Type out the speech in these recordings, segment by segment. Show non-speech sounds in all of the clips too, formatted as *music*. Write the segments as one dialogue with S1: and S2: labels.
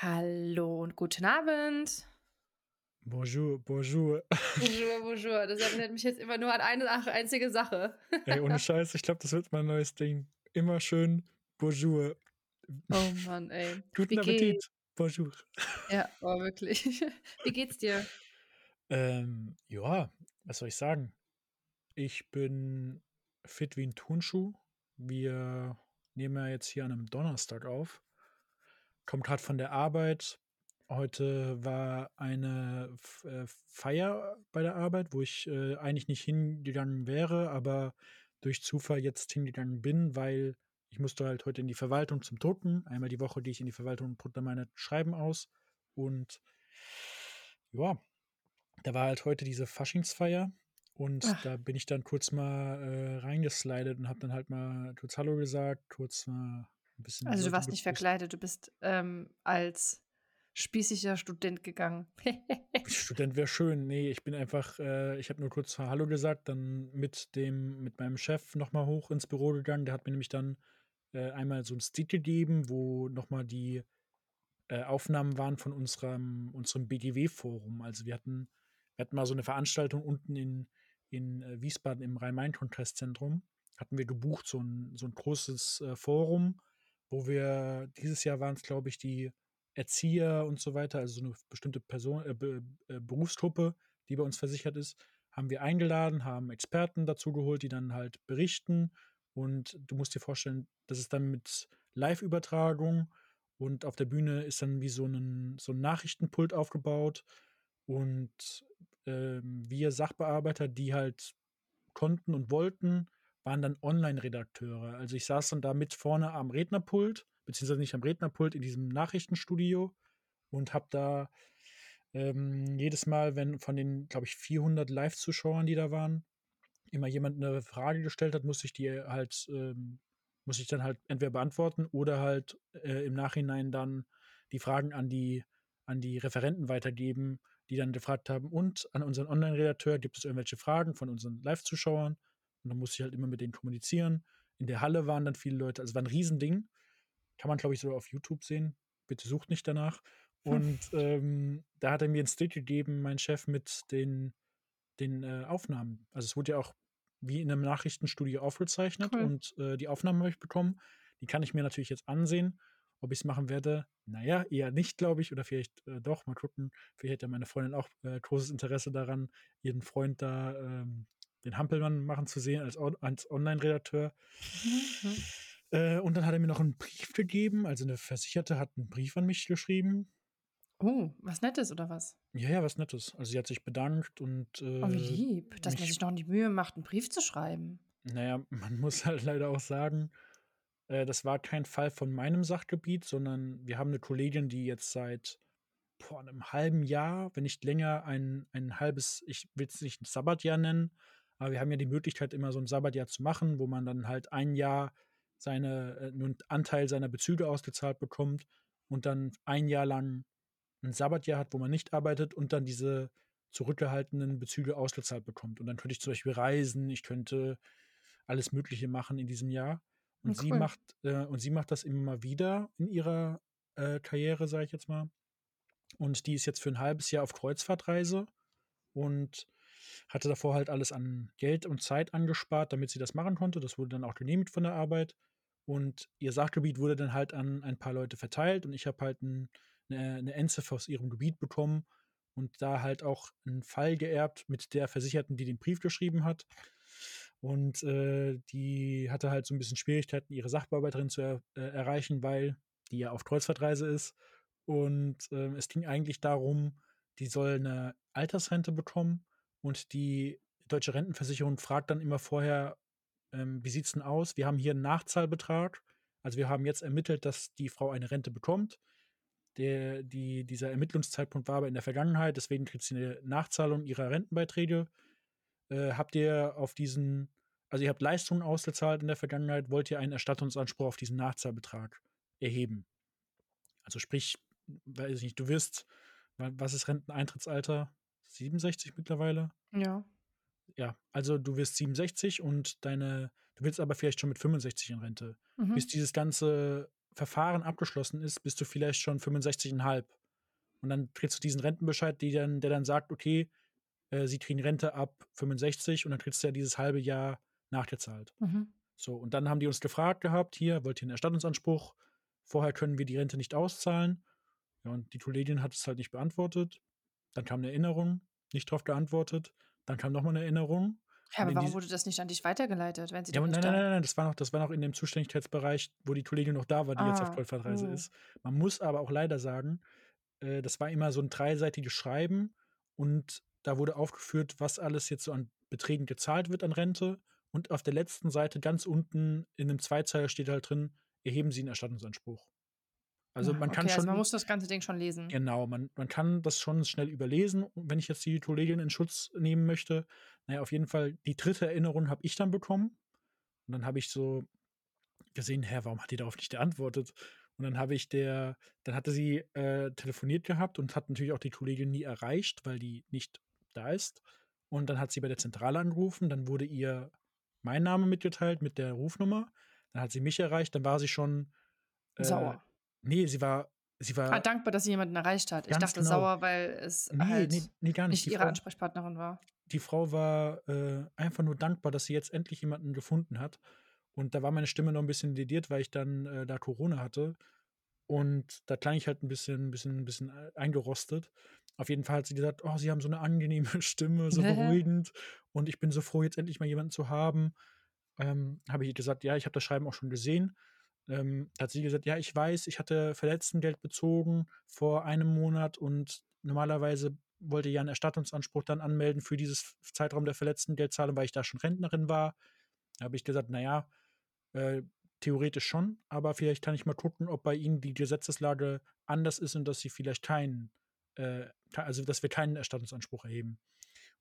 S1: Hallo und guten Abend.
S2: Bonjour, bonjour.
S1: Bonjour, *laughs* bonjour. Das erinnert mich jetzt immer nur an eine einzige Sache.
S2: Ey, ohne Scheiß, ich glaube, das wird mein neues Ding. Immer schön bonjour.
S1: Oh Mann, ey. *laughs*
S2: Guten
S1: Wie
S2: Appetit.
S1: geht's?
S2: Bonjour.
S1: Ja, *laughs* oh, wirklich. Wie geht's dir?
S2: Ähm, ja, was soll ich sagen? Ich bin fit wie ein Turnschuh. Wir nehmen ja jetzt hier an einem Donnerstag auf. Kommt gerade von der Arbeit. Heute war eine äh, Feier bei der Arbeit, wo ich äh, eigentlich nicht hingegangen wäre, aber durch Zufall jetzt hingegangen bin, weil ich musste halt heute in die Verwaltung zum Drucken. Einmal die Woche gehe ich in die Verwaltung und drucke meine Schreiben aus. Und ja, da war halt heute diese Faschingsfeier und
S1: Ach.
S2: da bin ich dann kurz mal äh, reingeslidet und habe dann halt mal kurz Hallo gesagt, kurz mal.
S1: Also du warst nicht verkleidet, du bist ähm, als spießiger Student gegangen. *laughs*
S2: Student wäre schön. Nee, ich bin einfach, äh, ich habe nur kurz Hallo gesagt, dann mit dem, mit meinem Chef nochmal hoch ins Büro gegangen. Der hat mir nämlich dann äh, einmal so ein Stick gegeben, wo nochmal die äh, Aufnahmen waren von unserem, unserem BGW-Forum. Also wir hatten, wir hatten mal so eine Veranstaltung unten in, in äh, Wiesbaden im Rhein-Main-Kongresszentrum. Hatten wir gebucht, so ein, so ein großes äh, Forum, wo wir, dieses Jahr waren es, glaube ich, die Erzieher und so weiter, also so eine bestimmte Person, äh, äh, Berufsgruppe, die bei uns versichert ist, haben wir eingeladen, haben Experten dazu geholt, die dann halt berichten. Und du musst dir vorstellen, das ist dann mit Live-Übertragung und auf der Bühne ist dann wie so ein, so ein Nachrichtenpult aufgebaut. Und ähm, wir Sachbearbeiter, die halt konnten und wollten, waren dann Online-Redakteure. Also ich saß dann da mit vorne am Rednerpult, beziehungsweise nicht am Rednerpult, in diesem Nachrichtenstudio und habe da ähm, jedes Mal, wenn von den, glaube ich, 400 Live-Zuschauern, die da waren, immer jemand eine Frage gestellt hat, musste ich die halt, ähm, muss ich dann halt entweder beantworten oder halt äh, im Nachhinein dann die Fragen an die, an die Referenten weitergeben, die dann gefragt haben, und an unseren Online-Redakteur gibt es irgendwelche Fragen von unseren Live-Zuschauern? Und dann musste ich halt immer mit denen kommunizieren. In der Halle waren dann viele Leute, also es war ein Riesending. Kann man, glaube ich, so auf YouTube sehen. Bitte sucht nicht danach. Und ähm, da hat er mir ein Stick gegeben, mein Chef, mit den, den äh, Aufnahmen. Also es wurde ja auch wie in einem Nachrichtenstudio aufgezeichnet
S1: Cool.
S2: und äh, die Aufnahmen habe ich bekommen. Die kann ich mir natürlich jetzt ansehen. Ob ich es machen werde, naja, eher nicht, glaube ich, oder vielleicht äh, doch, mal gucken. Vielleicht hat ja meine Freundin auch äh, großes Interesse daran, ihren Freund da, ähm, den Hampelmann machen zu sehen als, als Online-Redakteur.
S1: Mhm.
S2: Äh, und dann hat er mir noch einen Brief gegeben. Also eine Versicherte hat einen Brief an mich geschrieben.
S1: Oh, was Nettes oder was?
S2: Ja, ja, was Nettes. Also sie hat sich bedankt und äh,
S1: Oh, wie lieb, dass man sich noch die Mühe macht, einen Brief zu schreiben.
S2: naja, man *laughs* muss halt leider auch sagen, äh, das war kein Fall von meinem Sachgebiet, sondern wir haben eine Kollegin, die jetzt seit boah, einem halben Jahr, wenn nicht länger, ein, ein halbes, ich will es nicht ein Sabbatjahr nennen, aber wir haben ja die Möglichkeit, immer so ein Sabbatjahr zu machen, wo man dann halt ein Jahr seine, äh, einen Anteil seiner Bezüge ausgezahlt bekommt und dann ein Jahr lang ein Sabbatjahr hat, wo man nicht arbeitet und dann diese zurückgehaltenen Bezüge ausgezahlt bekommt. Und dann könnte ich zum Beispiel reisen, ich könnte alles Mögliche machen in diesem Jahr. Und
S1: Ja,
S2: sie
S1: cool.
S2: macht äh, und sie macht das immer mal wieder in ihrer äh, Karriere, sage ich jetzt mal. Und die ist jetzt für ein halbes Jahr auf Kreuzfahrtreise und hatte davor halt alles an Geld und Zeit angespart, damit sie das machen konnte. Das wurde dann auch genehmigt von der Arbeit. Und ihr Sachgebiet wurde dann halt an ein paar Leute verteilt und ich habe halt ein, eine, eine Endziffer aus ihrem Gebiet bekommen und da halt auch einen Fall geerbt mit der Versicherten, die den Brief geschrieben hat. Und äh, die hatte halt so ein bisschen Schwierigkeiten, ihre Sachbearbeiterin zu er, äh, erreichen, weil die ja auf Kreuzfahrtreise ist. Und ähm, es ging eigentlich darum, die soll eine Altersrente bekommen und die deutsche Rentenversicherung fragt dann immer vorher, ähm, wie sieht's denn aus? Wir haben hier einen Nachzahlbetrag. Also wir haben jetzt ermittelt, dass die Frau eine Rente bekommt. Der, die, dieser Ermittlungszeitpunkt war aber in der Vergangenheit, deswegen kriegt sie eine Nachzahlung ihrer Rentenbeiträge. Äh, habt ihr auf diesen, also ihr habt Leistungen ausgezahlt in der Vergangenheit, wollt ihr einen Erstattungsanspruch auf diesen Nachzahlbetrag erheben? Also sprich, weiß ich nicht, du wirst, wa- was ist Renteneintrittsalter? 67 mittlerweile?
S1: Ja.
S2: Ja, also du wirst 67 und deine, du willst aber vielleicht schon mit 65 in Rente.
S1: Mhm.
S2: Bis dieses ganze Verfahren abgeschlossen ist, bist du vielleicht schon 65,5. Und dann kriegst du diesen Rentenbescheid, die dann, der dann sagt, okay, äh, sie kriegen Rente ab 65 und dann kriegst du ja dieses halbe Jahr nachgezahlt.
S1: Mhm.
S2: So, und dann haben die uns gefragt gehabt, hier, wollt ihr einen Erstattungsanspruch? Vorher können wir die Rente nicht auszahlen. Ja, und die Kollegin hat es halt nicht beantwortet. Dann kam eine Erinnerung, nicht darauf geantwortet. Dann kam nochmal eine Erinnerung.
S1: Ja, aber warum wurde das nicht an dich weitergeleitet, wenn sie
S2: ja, nein,
S1: nicht
S2: nein,
S1: da
S2: nein, nein, das war noch, das war noch in dem Zuständigkeitsbereich, wo die Kollegin noch da war, die jetzt auf
S1: Ah,
S2: Kreuzfahrtreise
S1: uh.
S2: ist. Man muss aber auch leider sagen, äh, das war immer so ein dreiseitiges Schreiben und da wurde aufgeführt, was alles jetzt so an Beträgen gezahlt wird an Rente. Und auf der letzten Seite ganz unten in einem Zweizeiler steht halt drin, erheben Sie einen Erstattungsanspruch. Also
S1: Ja,
S2: man kann
S1: okay, also man
S2: schon,
S1: muss das ganze Ding schon lesen.
S2: genau, man, man kann das schon schnell überlesen. Und wenn ich jetzt die Kollegin in Schutz nehmen möchte, naja, auf jeden Fall, die dritte Erinnerung habe ich dann bekommen. Und dann habe ich so gesehen, hä, warum hat die darauf nicht geantwortet? Und dann habe ich der, dann hatte sie äh, telefoniert gehabt und hat natürlich auch die Kollegin nie erreicht, weil die nicht da ist. Und dann hat sie bei der Zentrale angerufen, dann wurde ihr mein Name mitgeteilt mit der Rufnummer. Dann hat sie mich erreicht, dann war sie schon äh,
S1: Sauer.
S2: Nee, sie war, sie
S1: Ah,
S2: war
S1: dankbar, dass sie jemanden erreicht hat. Ich dachte
S2: genau.
S1: sauer, weil es
S2: Nee,
S1: halt
S2: nee, nee, nicht.
S1: nicht ihre
S2: Frau,
S1: Ansprechpartnerin war.
S2: die Frau war äh, einfach nur dankbar, dass sie jetzt endlich jemanden gefunden hat. Und da war meine Stimme noch ein bisschen lediert, weil ich dann äh, da Corona hatte. Und da klang ich halt ein bisschen, bisschen, bisschen äh, eingerostet. Auf jeden Fall hat sie gesagt, oh, sie haben so eine angenehme *laughs* Stimme, so *laughs* beruhigend. Und ich bin so froh, jetzt endlich mal jemanden zu haben. Ähm, habe ich ihr gesagt, ja, ich habe das Schreiben auch schon gesehen. Ähm, hat sie gesagt, ja, ich weiß, ich hatte Verletztengeld bezogen vor einem Monat und normalerweise wollte ja einen Erstattungsanspruch dann anmelden für dieses Zeitraum der Verletztengeldzahlung, weil ich da schon Rentnerin war. Da habe ich gesagt, naja, äh, theoretisch schon, aber vielleicht kann ich mal gucken, ob bei Ihnen die Gesetzeslage anders ist und dass Sie vielleicht keinen, äh, also dass wir keinen Erstattungsanspruch erheben.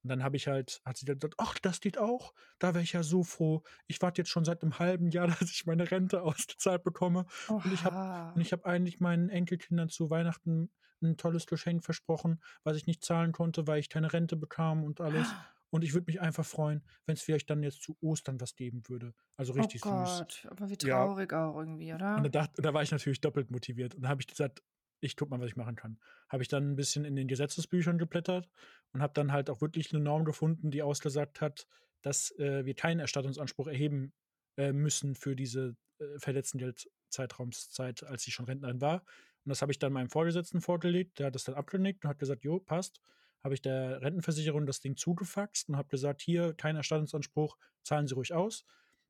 S2: Und dann habe ich halt, hat sie dann gesagt, ach, das geht auch. Da wäre ich ja so froh. Ich warte jetzt schon seit einem halben Jahr, *laughs* dass ich meine Rente ausgezahlt bekomme. Und ich habe
S1: Oha.
S2: und ich habe eigentlich meinen Enkelkindern zu Weihnachten ein tolles Geschenk versprochen, was ich nicht zahlen konnte, weil ich keine Rente bekam und alles. Und ich würde mich einfach freuen, wenn es vielleicht dann jetzt zu Ostern was geben würde. Also
S1: Oh
S2: richtig süß.
S1: Gott, aber wie
S2: Ja.
S1: traurig auch irgendwie,
S2: Und da,
S1: oder?
S2: dacht, und da war ich natürlich doppelt motiviert. Und da habe ich gesagt, ich guck mal, was ich machen kann. Habe ich dann ein bisschen in den Gesetzesbüchern geblättert und habe dann halt auch wirklich eine Norm gefunden, die ausgesagt hat, dass äh, wir keinen Erstattungsanspruch erheben äh, müssen für diese äh, Verletztengeldzeitraumszeit, als ich schon Rentnerin war. Und das habe ich dann meinem Vorgesetzten vorgelegt. Der hat das dann abgenickt und hat gesagt, jo, passt. Habe ich der Rentenversicherung das Ding zugefaxt und habe gesagt, hier, kein Erstattungsanspruch, zahlen Sie ruhig aus.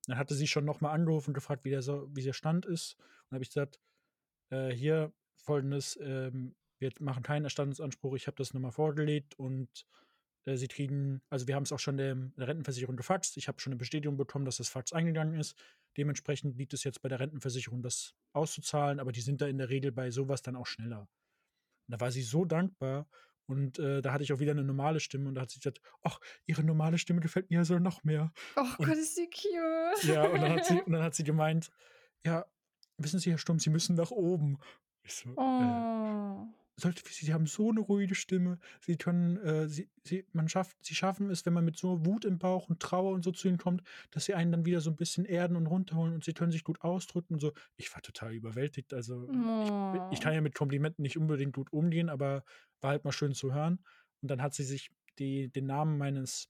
S2: Dann hatte sie schon nochmal angerufen und gefragt, wie der, so, wie der Stand ist. Und habe ich gesagt, äh, hier folgendes, ähm, wir machen keinen Erstattungsanspruch, ich habe das nochmal vorgelegt und äh, sie kriegen, also wir haben es auch schon der, der Rentenversicherung gefaxt, ich habe schon eine Bestätigung bekommen, dass das Fax eingegangen ist. Dementsprechend liegt es jetzt bei der Rentenversicherung, das auszuzahlen, aber die sind da in der Regel bei sowas dann auch schneller. Und da war sie so dankbar und äh, da hatte ich auch wieder eine normale Stimme und da hat sie gesagt, ach, ihre normale Stimme gefällt mir ja so noch mehr.
S1: Oh
S2: Und-
S1: Gott, ist sie cute.
S2: Ja, und dann hat sie, *laughs* und dann hat sie gemeint, ja, wissen Sie, Herr Stumm, Sie müssen nach oben. So, äh,
S1: Oh.
S2: sollte, Sie haben so eine ruhige Stimme. Sie können, äh, Sie, Sie, man schafft, Sie schaffen es, wenn man mit so Wut im Bauch und Trauer und so zu Ihnen kommt, dass Sie einen dann wieder so ein bisschen erden und runterholen und Sie können sich gut ausdrücken und so. Ich war total überwältigt. Also ich, ich kann ja mit Komplimenten nicht unbedingt gut umgehen, aber war halt mal schön zu hören. Und dann hat sie sich die, den Namen meines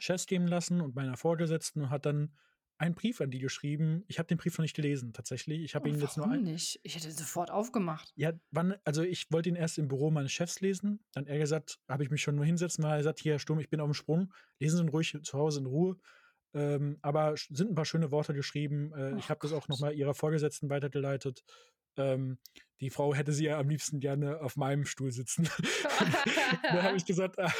S2: Chefs geben lassen und meiner Vorgesetzten und hat dann einen Brief an die geschrieben. Ich habe den Brief noch nicht gelesen, tatsächlich. Ich habe
S1: Oh,
S2: ihn jetzt nur ein.
S1: nicht? Ich hätte sofort aufgemacht.
S2: Ja, wann, also ich wollte ihn erst im Büro meines Chefs lesen. Dann er gesagt, habe ich mich schon nur hinsetzen, weil er gesagt, hier, Sturm, ich bin auf dem Sprung. Lesen Sie ihn ruhig zu Hause in Ruhe. Ähm, aber sind ein paar schöne Worte geschrieben. Äh, ich habe das auch nochmal ihrer Vorgesetzten weitergeleitet. Ähm, die Frau hätte sie ja am liebsten gerne auf meinem Stuhl sitzen. *laughs* da habe ich gesagt, ah,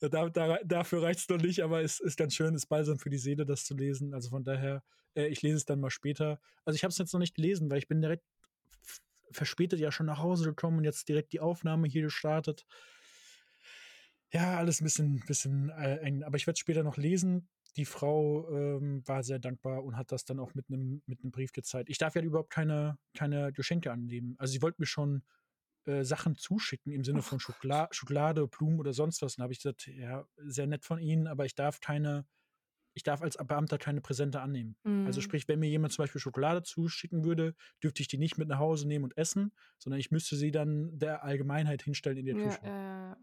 S2: da, da, dafür reicht es noch nicht, aber es ist ganz schön, ist balsam für die Seele, das zu lesen. Also von daher, äh, ich lese es dann mal später. Also ich habe es jetzt noch nicht gelesen, weil ich bin direkt verspätet ja schon nach Hause gekommen und jetzt direkt die Aufnahme hier gestartet. Ja, alles ein bisschen, bisschen äh, eng. Aber ich werde es später noch lesen. Die Frau ähm, war sehr dankbar und hat das dann auch mit einem mit einem Brief gezeigt. Ich darf ja überhaupt keine, keine Geschenke annehmen. Also sie wollte mir schon äh, Sachen zuschicken im Sinne von. Schokolade, Schokolade, Blumen oder sonst was. Und da habe ich gesagt, ja, sehr nett von Ihnen, aber ich darf keine ich darf als Beamter keine Präsente annehmen. Also
S1: Mhm.
S2: sprich, wenn mir jemand zum Beispiel Schokolade zuschicken würde, dürfte ich die nicht mit nach Hause nehmen und essen, sondern ich müsste sie dann der Allgemeinheit hinstellen in den
S1: Ja, ja, ja.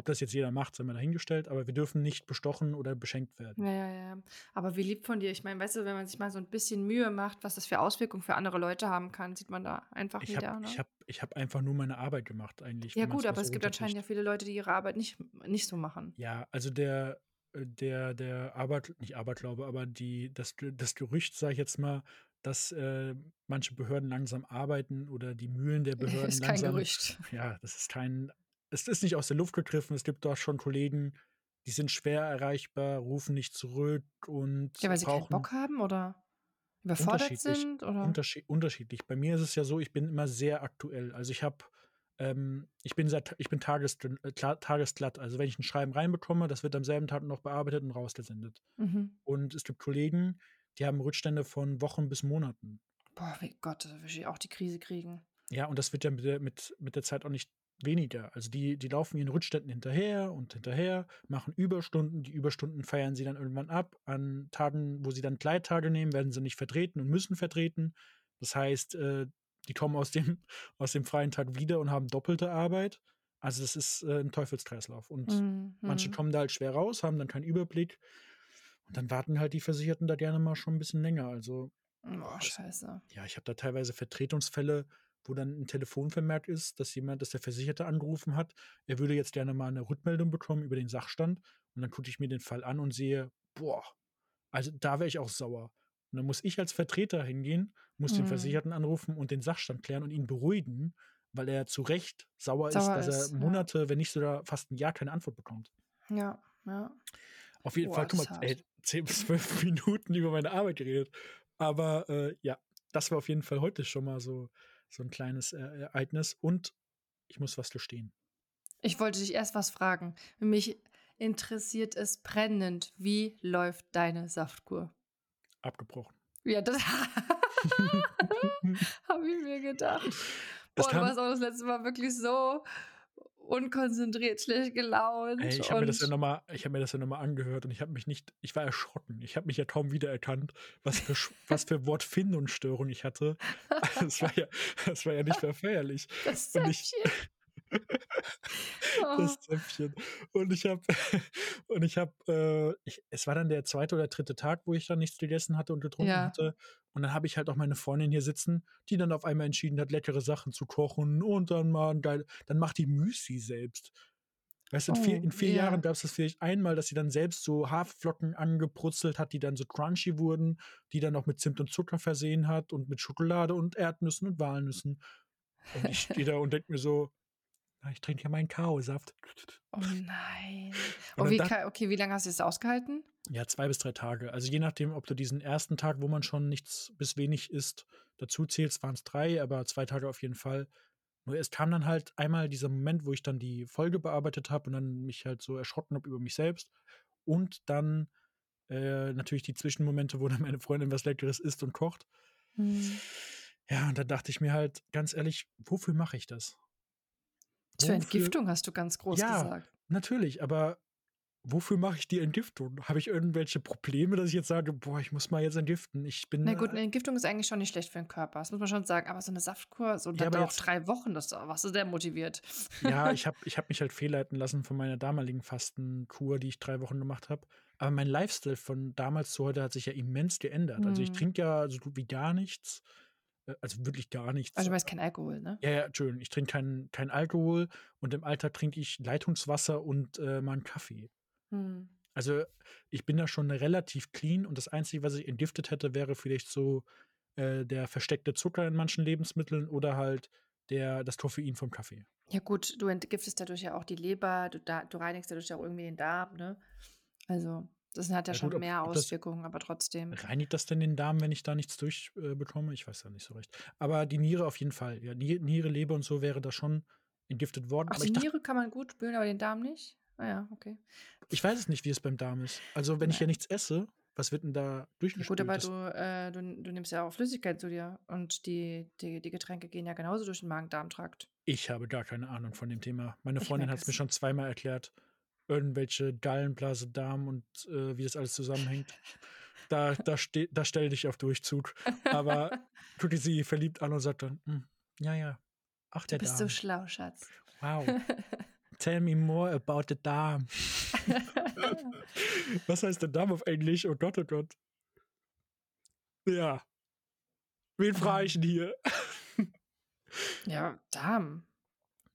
S2: Ob das jetzt jeder macht, sei mal dahingestellt, aber wir dürfen nicht bestochen oder beschenkt werden.
S1: Ja, ja, ja. Aber wie lieb von dir. Ich meine, weißt du, wenn man sich mal so ein bisschen Mühe macht, was das für Auswirkungen für andere Leute haben kann, sieht man da einfach
S2: Ich
S1: wieder,
S2: habe
S1: ne?
S2: ich hab, ich hab einfach nur meine Arbeit gemacht, eigentlich,
S1: Ja gut, aber
S2: so
S1: es gibt anscheinend ja viele Leute, die ihre Arbeit nicht, nicht so machen.
S2: Ja, also der, äh, der, der Arbeit, nicht Aberglaube, aber die, das, das Gerücht, sage ich jetzt mal, dass äh, manche Behörden langsam arbeiten oder die Mühlen der *laughs* Behörden
S1: Ist kein
S2: langsam,
S1: Gerücht.
S2: ja, das ist kein, es ist nicht aus der Luft gegriffen. Es gibt dort schon Kollegen, die sind schwer erreichbar, rufen nicht zurück und
S1: Ja, weil sie keinen Bock haben oder überfordert
S2: unterschiedlich,
S1: sind oder?
S2: unterschied, unterschiedlich. Bei mir ist es ja so, ich bin immer sehr aktuell. Also ich habe, ähm, ich bin sehr, ich bin tages, äh, tagesglatt. Also wenn ich ein Schreiben reinbekomme, das wird am selben Tag noch bearbeitet und rausgesendet.
S1: Mhm.
S2: Und es gibt Kollegen, die haben Rückstände von Wochen bis Monaten.
S1: Boah, wie Gott, da will ich auch die Krise kriegen.
S2: Ja, und das wird ja mit der, mit, mit der Zeit auch nicht weniger. Also die, die laufen ihren Rückständen hinterher und hinterher, machen Überstunden. Die Überstunden feiern sie dann irgendwann ab. An Tagen, wo sie dann Gleittage nehmen, werden sie nicht vertreten und müssen vertreten. Das heißt, äh, die kommen aus dem, *laughs* aus dem freien Tag wieder und haben doppelte Arbeit. Also das ist äh, ein Teufelskreislauf. Und
S1: Mhm.
S2: manche
S1: mhm.
S2: kommen da halt schwer raus, haben dann keinen Überblick. Und dann warten halt die Versicherten da gerne mal schon ein bisschen länger. Also das,
S1: scheiße.
S2: ja, ich habe da teilweise Vertretungsfälle, wo dann ein Telefonvermerk ist, dass jemand, dass der Versicherte angerufen hat, er würde jetzt gerne mal eine Rückmeldung bekommen über den Sachstand. Und dann gucke ich mir den Fall an und sehe, boah, also da wäre ich auch sauer. Und dann muss ich als Vertreter hingehen, muss den
S1: Mhm.
S2: Versicherten anrufen und den Sachstand klären und ihn beruhigen, weil er zu Recht sauer,
S1: Sauer
S2: ist, dass er
S1: ja.
S2: Monate, wenn nicht sogar fast ein Jahr keine Antwort bekommt.
S1: Ja, ja.
S2: Auf jeden
S1: Boah,
S2: Fall, guck mal, ey, 10 bis 12 *laughs* Minuten über meine Arbeit geredet. Aber äh, ja, das war auf jeden Fall heute schon mal so, so ein kleines äh, Ereignis. Und ich muss was gestehen.
S1: Ich wollte dich erst was fragen. Mich interessiert es brennend. Wie läuft deine Saftkur?
S2: Abgebrochen.
S1: Ja, das *laughs* *laughs* habe ich mir gedacht. Boah, du warst auch das letzte Mal wirklich so unkonzentriert, schlecht gelaunt
S2: ey, ich habe mir das ja nochmal, ich habe mir das ja nochmal angehört und ich habe mich nicht, ich war erschrocken. Ich habe mich ja kaum wiedererkannt, was für, *laughs* was für Wortfindungsstörung ich hatte. *laughs* Das war ja, das war ja nicht mehr feierlich.
S1: das
S2: Und ich. Das Zäpfchen. Und ich habe, *laughs* und ich habe, äh, ich, es war dann der zweite oder dritte Tag, wo ich dann nichts gegessen hatte und getrunken
S1: Ja.
S2: hatte. Und dann habe ich halt auch meine Freundin hier sitzen, die dann auf einmal entschieden hat, leckere Sachen zu kochen und dann mal geil, dann macht die Müsli selbst. Weißt du, in vier,
S1: Oh,
S2: in vier
S1: ja.
S2: Jahren gab es das vielleicht einmal, dass sie dann selbst so Haferflocken angebrutzelt hat, die dann so crunchy wurden, die dann auch mit Zimt und Zucker versehen hat und mit Schokolade und Erdnüssen und Walnüssen. Und ich stehe da und denke mir so, "Na, ich trinke ja meinen Kaosaft.
S1: Oh nein. *laughs* Oh,
S2: dann
S1: wie, ka- okay, wie lange hast du es ausgehalten?
S2: Ja, zwei bis drei Tage. Also je nachdem, ob du diesen ersten Tag, wo man schon nichts bis wenig isst, dazu zählst, waren es drei, aber zwei Tage auf jeden Fall. Nur es kam dann halt einmal dieser Moment, wo ich dann die Folge bearbeitet habe und dann mich halt so erschrocken habe über mich selbst. Und dann äh, natürlich die Zwischenmomente, wo dann meine Freundin was Leckeres isst und kocht.
S1: Hm.
S2: Ja, und dann dachte ich mir halt, ganz ehrlich, wofür mache ich das?
S1: Zur
S2: Wofür-
S1: Entgiftung hast du ganz groß
S2: Ja,
S1: gesagt.
S2: Natürlich, aber wofür mache ich die Entgiftung? Habe ich irgendwelche Probleme, dass ich jetzt sage, boah, ich muss mal jetzt entgiften? Ich bin.
S1: Na gut,
S2: äh,
S1: eine Entgiftung ist eigentlich schon nicht schlecht für den Körper. Das muss man schon sagen. Aber so eine Saftkur, so
S2: Ja,
S1: dann auch drei Wochen, das warst du sehr motiviert.
S2: ja, ich *laughs* habe ich hab mich halt fehlleiten lassen von meiner damaligen Fastenkur, die ich drei Wochen gemacht habe. Aber mein Lifestyle von damals zu heute hat sich ja immens geändert. Also ich
S1: Hm.
S2: trinke ja so gut wie gar nichts. Äh, Also wirklich gar nichts.
S1: Also du meinst kein Alkohol, ne?
S2: Ja, ja, Entschuldigung, ich trinke keinen kein Alkohol und im Alltag trinke ich Leitungswasser und äh, mal einen Kaffee.
S1: Hm.
S2: Also ich bin da schon relativ clean und das Einzige, was ich entgiftet hätte, wäre vielleicht so äh, der versteckte Zucker in manchen Lebensmitteln oder halt der, das Koffein vom Kaffee.
S1: Ja gut, du entgiftest dadurch ja auch die Leber, du, da, du reinigst dadurch auch irgendwie den Darm, ne? Also das hat ja,
S2: Ja
S1: schon
S2: gut, ob-
S1: mehr
S2: ob
S1: Auswirkungen, aber trotzdem.
S2: Reinigt das denn den Darm, wenn ich da nichts durchbekomme? Äh, ich weiß ja nicht so recht. Aber die Niere auf jeden Fall. Ja, Ni- Niere, Leber und so wäre da schon entgiftet worden.
S1: Ach,
S2: aber
S1: die
S2: dachte,
S1: Niere kann man gut spülen, aber den Darm nicht? Ah ja, okay.
S2: ich weiß es nicht, wie es beim Darm ist. Also wenn ich ja nichts esse, was wird denn da durchgespült?
S1: gut, aber du, äh, du, du nimmst ja auch Flüssigkeit zu dir und die, die, die Getränke gehen ja genauso durch den Magen-Darm-Trakt.
S2: Ich habe gar keine Ahnung von dem Thema. Meine Freundin hat es mir schon zweimal erklärt. Irgendwelche Gallenblase, Darm und äh, wie das alles zusammenhängt. Da, da, *laughs* da stell dich auf Durchzug. Aber guckt sie verliebt an und sagt dann, ja, ja. Ach, der
S1: Du bist
S2: Darm.
S1: so schlau, Schatz.
S2: Wow. *laughs* Tell me more about the Darm. *laughs* Was heißt der Darm auf Englisch? Oh Gott, oh Gott. Ja. Wen frage ich denn hier?
S1: Ja, Darm.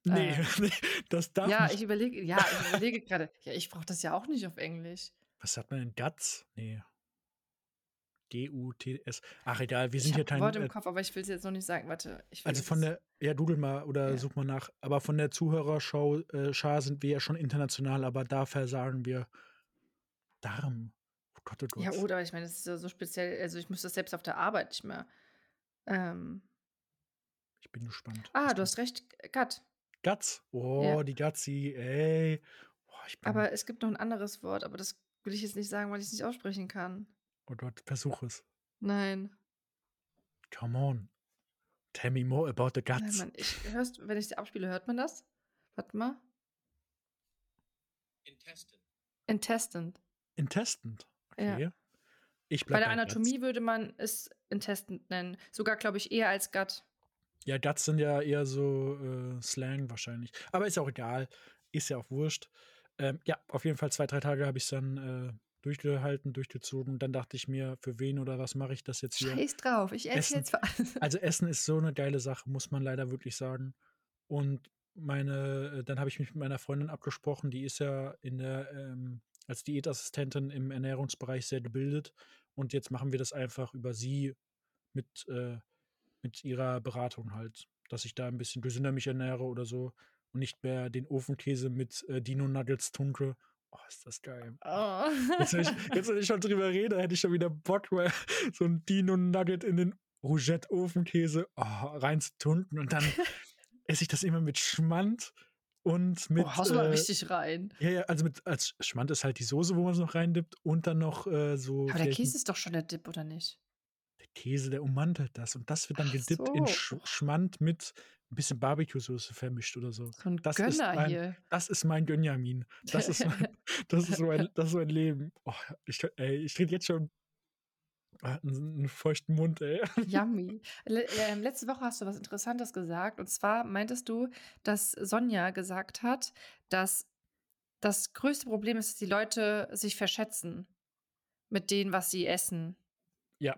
S2: Nee,
S1: Äh, *laughs*
S2: das darf
S1: ja,
S2: nicht.
S1: ich überlege, ja, ich überlege gerade. Ja, ich brauche das ja auch nicht auf Englisch.
S2: Was hat man denn? Guts? Nee. G-U-T-S. Ach, egal, wir
S1: Ich
S2: sind hier
S1: habe ein
S2: kein.
S1: Wort im
S2: Äh,
S1: Kopf, aber ich will es jetzt noch nicht sagen. Warte, ich
S2: also von der. Ja, doodle mal oder
S1: Ja.
S2: such mal nach. Aber von der Zuhörerschau äh, Schar sind wir ja schon international, aber da versagen wir Darm. Oh Gott, oh Gott.
S1: Ja, oder ich meine, das ist ja so speziell. Also, ich müsste das selbst auf der Arbeit nicht mehr. Ähm,
S2: Ich bin gespannt.
S1: ah, du hast recht, Gatt.
S2: Guts. Oh,
S1: Ja.
S2: die Gutsi, ey. Ich bin.
S1: Aber es gibt noch ein anderes Wort, aber das will ich jetzt nicht sagen, weil ich es nicht aussprechen kann.
S2: oh Gott, versuch es.
S1: Nein.
S2: Come on. Tell me more about the
S1: Nein,
S2: guts.
S1: Mann. Ich, hörst, wenn ich sie abspiele, hört man das? Warte mal.
S3: Intestine.
S1: Intestine.
S2: Intestant.
S1: Ja.
S2: Okay. Ich
S1: Bei
S2: bleib
S1: der
S2: bei Guts.
S1: Anatomie würde man es Intestine nennen. Sogar, glaube ich, eher als Gut.
S2: Ja, Guts sind ja eher so äh, Slang wahrscheinlich. Aber ist ja auch egal. Ist ja auch wurscht. Ähm, ja, auf jeden Fall zwei, drei Tage habe ich es dann äh, durchgehalten, durchgezogen. Dann dachte ich mir, für wen oder was mache ich das jetzt hier?
S1: Scheiß drauf. Ich esse jetzt für alles. *laughs*
S2: Also Essen ist so eine geile Sache, muss man leider wirklich sagen. Und meine, äh, dann habe ich mich mit meiner Freundin abgesprochen, die ist ja in der, ähm, als Diätassistentin im Ernährungsbereich sehr gebildet. Und jetzt machen wir das einfach über sie mit, äh, mit ihrer Beratung halt, dass ich da ein bisschen gesünder mich ernähre oder so und nicht mehr den Ofenkäse mit äh, Dino-Nuggets tunke. Oh, ist das geil.
S1: Oh.
S2: Jetzt, wenn ich, jetzt, wenn ich schon drüber rede, hätte ich schon wieder Bock, mal so ein Dino-Nugget in den Rougette-Ofenkäse oh, reinzutunken und dann *laughs* esse ich das immer mit Schmand und mit.
S1: oh, haust du mal
S2: äh,
S1: richtig rein.
S2: ja, ja, also mit als Schmand ist halt die Soße, wo man es noch reindippt und dann noch äh, so.
S1: Aber der Käse ist doch schon der Dip, oder nicht?
S2: Käse, der ummantelt das und das wird dann
S1: Ach
S2: gedippt in
S1: so.
S2: Sch Schmand mit ein bisschen Barbecue-Soße vermischt oder so.
S1: So ein
S2: Das ist mein-
S1: hier.
S2: Das ist mein Gönjamin. Das ist mein, *laughs* *laughs* das ist mein, das ist mein Leben. Oh, ich, ey, ich krieg jetzt schon ah, einen, einen feuchten Mund, ey. *laughs*
S1: Yummy. Le ähm, letzte Woche hast du was Interessantes gesagt. Und zwar meintest du, dass Sonja gesagt hat, dass das größte Problem ist, dass die Leute sich verschätzen mit dem, was sie essen.
S2: Ja.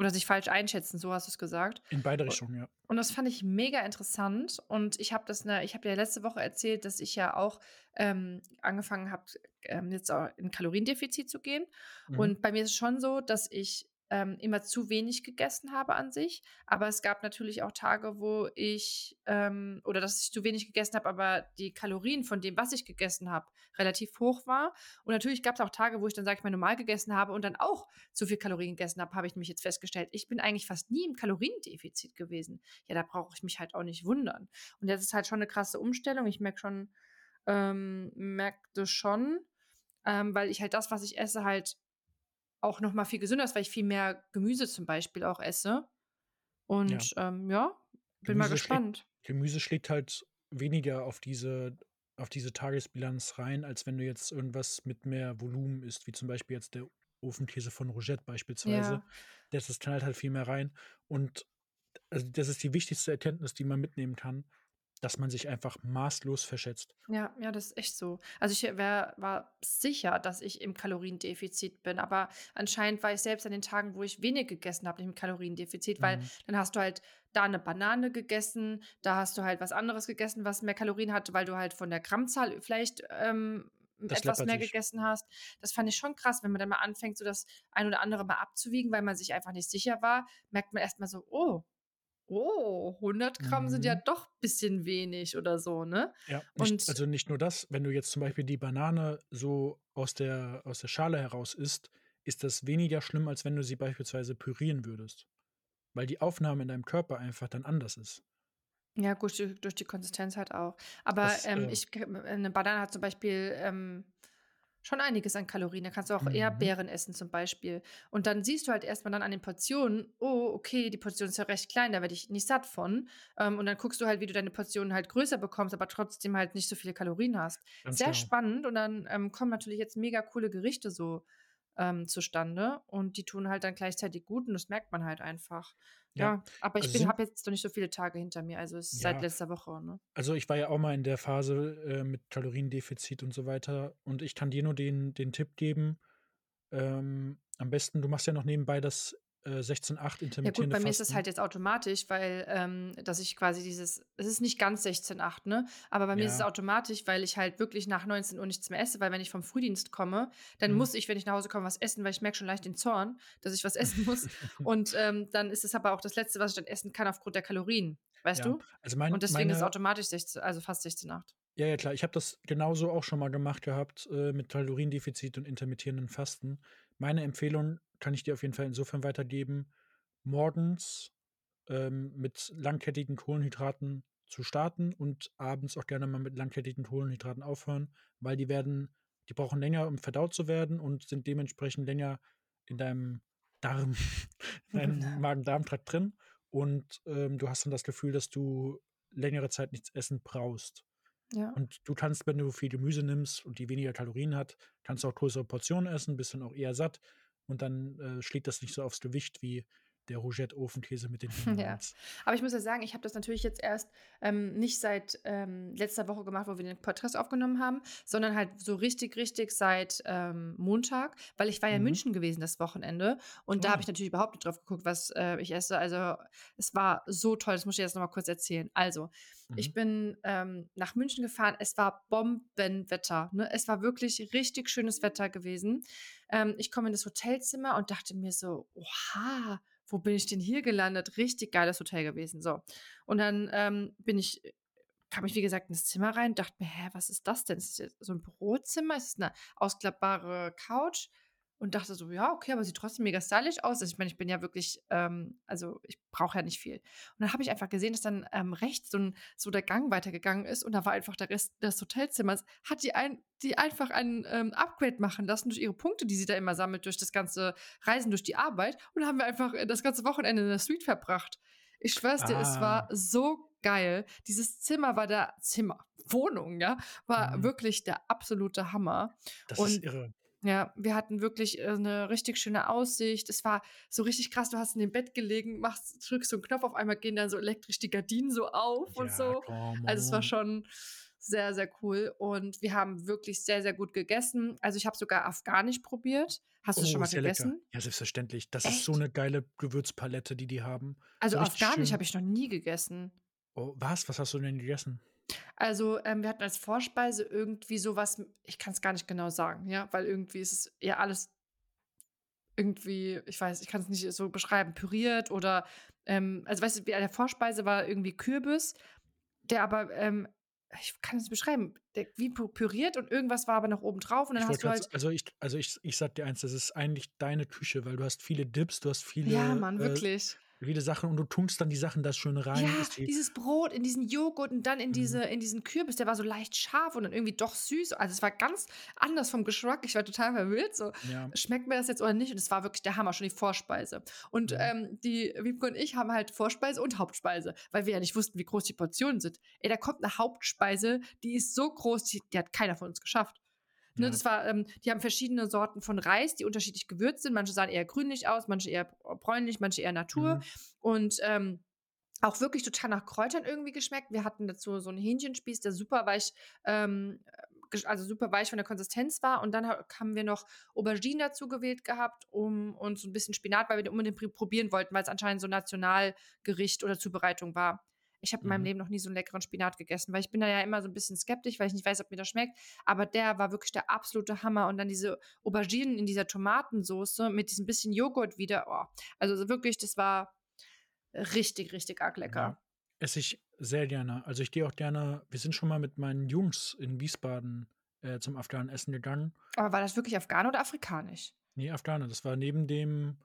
S1: Oder sich falsch einschätzen, so hast du es gesagt.
S2: In beide Richtungen, ja.
S1: Und das fand ich mega interessant. Und ich habe das, ne, ich habe ja letzte Woche erzählt, dass ich ja auch ähm, angefangen habe, ähm, jetzt auch in Kaloriendefizit zu gehen.
S2: Mhm.
S1: Und bei mir ist es schon so, dass ich ähm, immer zu wenig gegessen habe an sich. Aber es gab natürlich auch Tage, wo ich, ähm, oder dass ich zu wenig gegessen habe, aber die Kalorien von dem, was ich gegessen habe, relativ hoch war. Und natürlich gab es auch Tage, wo ich dann, sage ich mal, normal gegessen habe und dann auch zu viel Kalorien gegessen habe, habe ich mich jetzt festgestellt. Ich bin eigentlich fast nie im Kaloriendefizit gewesen. Ja, da brauche ich mich halt auch nicht wundern. Und das ist halt schon eine krasse Umstellung. Ich merke schon, ähm, merkte schon, ähm, weil ich halt das, was ich esse, halt auch noch mal viel gesünder ist, weil ich viel mehr Gemüse zum Beispiel auch esse. Und ja, ähm, ja bin mal
S2: Gemüse schlägt-
S1: gespannt.
S2: Gemüse schlägt halt weniger auf diese, auf diese Tagesbilanz rein, als wenn du jetzt irgendwas mit mehr Volumen isst, wie zum Beispiel jetzt der Ofenkäse von Rougette beispielsweise.
S1: Ja.
S2: Das, das knallt halt viel mehr rein. Und also das ist die wichtigste Erkenntnis, die man mitnehmen kann, dass man sich einfach maßlos verschätzt.
S1: Ja, ja, das ist echt so. Also ich wär, war sicher, dass ich im Kaloriendefizit bin, aber anscheinend war ich selbst an den Tagen, wo ich wenig gegessen habe, nicht im Kaloriendefizit, weil
S2: Mhm.
S1: dann hast du halt da eine Banane gegessen, da hast du halt was anderes gegessen, was mehr Kalorien hatte, weil du halt von der Grammzahl vielleicht ähm,
S2: Das
S1: etwas mehr
S2: sich.
S1: gegessen hast. Das fand ich schon krass, wenn man dann mal anfängt, so das ein oder andere mal abzuwiegen, weil man sich einfach nicht sicher war, merkt man erstmal so, oh, oh, 100 Gramm sind ja
S2: Mhm.
S1: doch ein bisschen wenig oder so, ne?
S2: Ja, nicht,
S1: Und-
S2: also nicht nur das, wenn du jetzt zum Beispiel die Banane so aus der, aus der Schale heraus isst, ist das weniger schlimm, als wenn du sie beispielsweise pürieren würdest. Weil die Aufnahme in deinem Körper einfach dann anders ist.
S1: Ja, gut, durch, durch die Konsistenz halt auch. Aber
S2: Das,
S1: ähm,
S2: äh
S1: ich, eine Banane hat zum Beispiel ähm, Schon einiges an Kalorien. Da kannst du auch eher
S2: Mhm.
S1: Beeren essen zum Beispiel. Und dann siehst du halt erst mal dann an den Portionen: „Oh, okay, die Portion ist ja recht klein, da werde ich nicht satt von.“ Ähm, und dann guckst du halt, wie du deine Portionen halt größer bekommst, aber trotzdem halt nicht so viele Kalorien hast.
S2: Ganz
S1: Sehr
S2: genau.
S1: spannend und dann, ähm, kommen natürlich jetzt mega coole Gerichte so, ähm, zustande und die tun halt dann gleichzeitig gut und das merkt man halt einfach.
S2: Ja,
S1: Ja, aber ich
S2: also
S1: habe jetzt noch nicht so viele Tage hinter mir, also es ist seit
S2: Ja.
S1: letzter Woche, ne?
S2: Also, ich war ja auch mal in der Phase, äh, mit Kaloriendefizit und so weiter und ich kann dir nur den den Tipp geben, ähm, am besten du machst ja noch nebenbei das, äh, 16:8
S1: Ja gut,
S2: intermittierende
S1: bei mir ist es
S2: Fasten.
S1: halt jetzt automatisch, weil, ähm dass ich quasi dieses es ist nicht ganz 16:8, ne? Aber bei mir ist es
S2: Ja.
S1: automatisch, weil ich halt wirklich nach 19:00 nichts mehr esse, weil wenn ich vom Frühdienst komme, dann
S2: Mhm.
S1: muss ich, wenn ich nach Hause komme, was essen, weil ich merke schon leicht den Zorn, dass ich was essen muss. *laughs* Und, ähm, dann ist es aber auch das Letzte, was ich dann essen kann aufgrund der Kalorien, weißt
S2: Ja,
S1: du?
S2: also mein
S1: Und deswegen ist es
S2: meine
S1: automatisch sechze also fast 16:8.
S2: Ja, ja, klar. Ich habe das genauso auch schon mal gemacht gehabt, äh, mit Kaloriendefizit und intermittierenden Fasten. Meine Empfehlung kann ich dir auf jeden Fall insofern weitergeben: Morgens, ähm, mit langkettigen Kohlenhydraten zu starten und abends auch gerne mal mit langkettigen Kohlenhydraten aufhören, weil die werden die brauchen länger, um verdaut zu werden und sind dementsprechend länger in deinem Darm *laughs* in deinem Magen-Darm-Trakt drin und, ähm, du hast dann das Gefühl, dass du längere Zeit nichts essen brauchst.
S1: Ja.
S2: Und du kannst, wenn du viel Gemüse nimmst und die weniger Kalorien hat kannst du auch größere Portionen essen, bist dann auch eher satt und dann, äh, schlägt das nicht so aufs Gewicht wie der Rougette-Ofenkäse mit den *laughs*
S1: Ja.
S2: Champignons.
S1: Aber ich muss ja sagen, ich habe das natürlich jetzt erst, ähm, nicht seit, ähm, letzter Woche gemacht, wo wir den Podcast aufgenommen haben, sondern halt so richtig, richtig seit, ähm, Montag, weil ich war ja in
S2: Mhm.
S1: München gewesen das Wochenende und da habe
S2: Ah.
S1: ich natürlich überhaupt nicht drauf geguckt, was, äh, ich esse. Also, es war so toll, das muss ich jetzt noch mal kurz erzählen. Also,
S2: Mhm.
S1: ich bin, ähm, nach München gefahren, es war Bombenwetter, ne? Es war wirklich richtig schönes Wetter gewesen. Ähm, ich komme in das Hotelzimmer und dachte mir so: „Oha, wo bin ich denn hier gelandet?“ Richtig geiles Hotel gewesen, so. Und dann, ähm, bin ich äh, kam ich, wie gesagt, in das Zimmer rein, dachte mir: „Hä, was ist das denn? Ist das so 'n Bürozimmer? Ist es 'ne ausklappbare Couch?“ Und dachte so: „Ja, okay, aber sieht trotzdem mega stylisch aus.“ Also, ich meine, ich bin ja wirklich, ähm also, ich brauche ja nicht viel. Und dann habe ich einfach gesehen, dass dann, ähm, rechts so 'n so der Gang weitergegangen ist und da war einfach der Rest des Hotelzimmers hat die ein die einfach ein, ähm, Upgrade machen lassen durch ihre Punkte, die sie da immer sammelt durch das ganze Reisen durch die Arbeit und dann haben wir einfach, äh, das ganze Wochenende in der Suite verbracht. Ich schwöre es dir, es war
S2: Ah.
S1: so geil. Dieses Zimmer war der Zimmer Wohnung, ja, war
S2: Mhm.
S1: wirklich der absolute Hammer.
S2: Das ist
S1: Und
S2: irre.
S1: Ja, wir hatten wirklich, äh, 'ne richtig schöne Aussicht. Es war so richtig krass, du hast in dem Bett gelegen, machst drückst so 'n Knopf, auf einmal gehen dann so elektrisch die Gardinen so auf und
S2: Ja,
S1: so.
S2: come
S1: Also, es war
S2: on.
S1: schon sehr, sehr cool und wir haben wirklich sehr, sehr gut gegessen. Also, ich habe sogar Afghanisch probiert. Hast du schon
S2: Oh,
S1: mal
S2: sehr lecker.
S1: gegessen?
S2: Ja, selbstverständlich. Das ist so
S1: Echt?
S2: 'ne geile Gewürzpalette, die die haben.
S1: Also,
S2: So
S1: Afghanisch habe ich noch nie gegessen.
S2: Oh, was? Was hast du denn gegessen?
S1: Also, ähm, wir hatten als Vorspeise irgendwie so was m ich kann's gar nicht genau sagen, ja, weil irgendwie ist es ja alles irgendwie ich weiß, ich kann's nicht so beschreiben, püriert oder, ähm also, weißt du, wie an der Vorspeise war irgendwie Kürbis, der aber, ähm ich kann es nicht beschreiben, der wie püriert und irgendwas war aber noch oben drauf und dann hast du halt
S2: also, ich also, ich ich sage dir eins, das ist eigentlich deine Küche, weil du hast viele Dips, du hast
S1: Ja,
S2: viele,
S1: Mann,
S2: äh
S1: wirklich.
S2: Viele Sachen und du tunkst dann die Sachen da schön rein,
S1: Ja, dieses Brot in diesen Joghurt und dann in
S2: Mhm.
S1: diese in diesen Kürbis, der war so leicht scharf und dann irgendwie doch süß. Also, es war ganz anders vom Geschmack. Ich war total verwirrt, so:
S2: Ja.
S1: „Schmeckt mir das jetzt oder nicht?“ Und es war wirklich der Hammer, schon die Vorspeise. Und,
S2: Mhm.
S1: ähm, die Wiebke und ich haben halt Vorspeise und Hauptspeise, weil wir ja nicht wussten, wie groß die Portionen sind. Ey, da kommt 'ne Hauptspeise, die ist so groß, die die hat keiner von uns geschafft. Ne,
S2: Ja.
S1: das war ähm, die haben verschiedene Sorten von Reis, die unterschiedlich gewürzt sind. Manche sahen eher grünlich aus, manche eher br bräunlich, manche eher Natur
S2: Mhm.
S1: und, ähm, auch wirklich total nach Kräutern irgendwie geschmeckt. Wir hatten dazu so 'n Hähnchenspieß, der super weich, ähm, gesch also, super weich von der Konsistenz war und dann ha haben wir noch Auberginen dazu gewählt gehabt, um und so 'n bisschen Spinat, weil wir den unbedingt pr probieren wollten, weil's anscheinend so Nationalgericht oder Zubereitung war. Ich habe in meinem
S2: Mhm.
S1: Leben noch nie so 'n leckeren Spinat gegessen, weil ich bin da ja immer so 'n bisschen skeptisch, weil ich nicht weiß, ob mir das schmeckt, aber der war wirklich der absolute Hammer und dann diese Auberginen in dieser Tomatensoße mit diesem bisschen Joghurt wieder, oh, also, so wirklich, das war richtig, richtig arg
S2: Ja,
S1: lecker.
S2: esse ich sehr gerne. Also, ich gehe auch gerne wir sind schon mal mit meinen Jungs in Wiesbaden, äh, zum Afghanen essen gegangen.
S1: Aber war das wirklich Afghane oder afrikanisch?
S2: Ne, Afghane. Das war neben dem,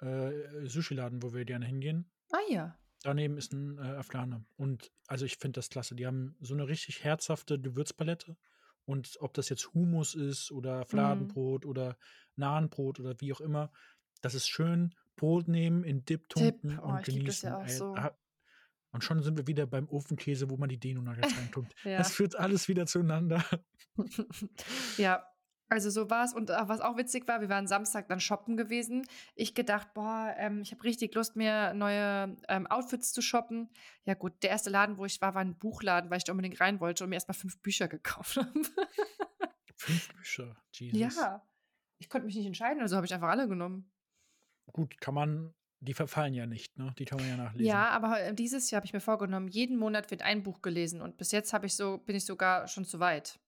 S2: äh, Sushiladen, wo wir gerne hingehen.
S1: Ah, ja.
S2: Daneben ist 'n, äh, Afghane und also, ich finde das klasse. Die haben so 'ne richtig herzhafte Gewürzpalette Und ob das jetzt Hummus ist oder
S1: Mhm.
S2: Fladenbrot oder Nahenbrot oder wie auch immer, das ist schön. Brot nehmen, in Dip tunken
S1: oh,
S2: und
S1: das ja
S2: genießen. Ey,
S1: so.
S2: ha und schon sind wir wieder beim Ofenkäse, wo man die Dino-Nuggets *laughs* reintunkt. Es
S1: Ja.
S2: führt alles wieder zueinander. *laughs*
S1: Ja, also so war's und, äh, was auch witzig war, wir waren Samstag dann shoppen gewesen. Ich gedacht: „Boah, ähm, ich habe richtig Lust, mir neue, ähm, Outfits zu shoppen.“ Ja gut, der erste Laden, wo ich war, war 'n Buchladen, weil ich da unbedingt rein wollte und mir erst mal 5 Bücher gekauft *laughs* habe.
S2: 5 Bücher, Jesus.
S1: Ja, ich konnte mich nicht entscheiden, also habe ich einfach alle genommen.
S2: Gut, kann man die verfallen ja nicht, ne? Die kann man ja nachlesen.
S1: Ja, aber, äh, dieses Jahr habe ich mir vorgenommen, jeden Monat wird ein Buch gelesen und bis jetzt habe ich so bin ich sogar schon zu weit.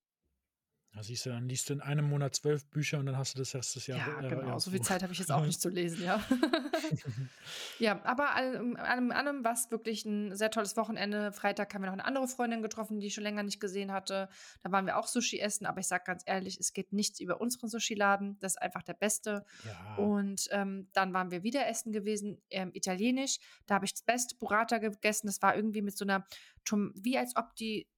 S2: Ja, siehst du, dann liest du in einem Monat 12 Bücher und dann hast du das des Jahr
S1: Ja,
S2: äh,
S1: genau,
S2: ja,
S1: so viel. Zeit habe ich jetzt auch nicht zu lesen, ja. *laughs* Ja, aber allem allem allem war's wirklich 'n sehr tolles Wochenende. Freitag haben wir noch 'ne andere Freundin getroffen, die ich schon länger nicht gesehen hatte. Da waren wir auch Sushi essen, aber ich sage ganz ehrlich, es geht nichts über unseren Sushiladen. Das ist einfach der beste.
S2: Ja.
S1: Und, ähm, dann waren wir wieder essen gewesen, ähm, italienisch. Da habe ich das beste Burrata gegessen. Das war irgendwie mit so 'ner Tom wie als ob die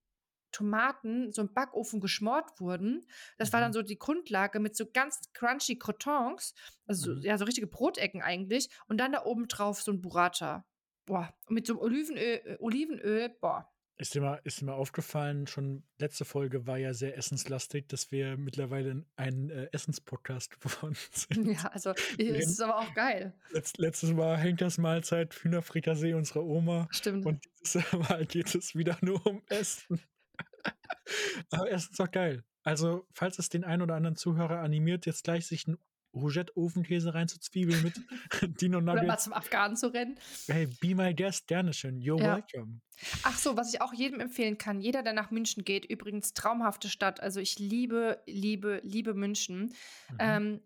S1: Tomaten so im Backofen geschmort wurden. Das war dann
S2: Mhm.
S1: so die Grundlage mit so ganz crunchy Croutons, also,
S2: Mhm.
S1: ja, so richtige Brotecken eigentlich und dann da oben drauf so 'n Burrata. Boah, und mit so 'nem Olivenöl äh, Olivenöl, boah.
S2: Ist dir mal ist dir mal aufgefallen, schon letzte Folge war ja sehr essenslastig, dass wir mittlerweile ein, äh, Essenspodcast *laughs* geworden sind.
S1: Ja, also, es ist aber auch geil.
S2: Letz letztes Mal Henkers Mahlzeit, Hühnerfrikassee unserer Oma
S1: Stimmt.
S2: und dieses *laughs* Mal geht es wieder nur um Essen. Aber Essen ist doch geil. Also, falls es den einen oder anderen Zuhörer animiert, jetzt gleich sich 'n Rougette-Ofenkäse reinzuzwiebeln mit *laughs* Dino
S1: Oder mal
S2: Nuggets.
S1: zum Afghanen zu rennen.
S2: Hey, be my guest, gerne schön. You're
S1: Ja.
S2: welcome.
S1: Ach so, was ich auch jedem empfehlen kann, jeder, der nach München geht übrigens traumhafte Stadt. Also, ich liebe, liebe, liebe München.
S2: Mhm.
S1: Ähm,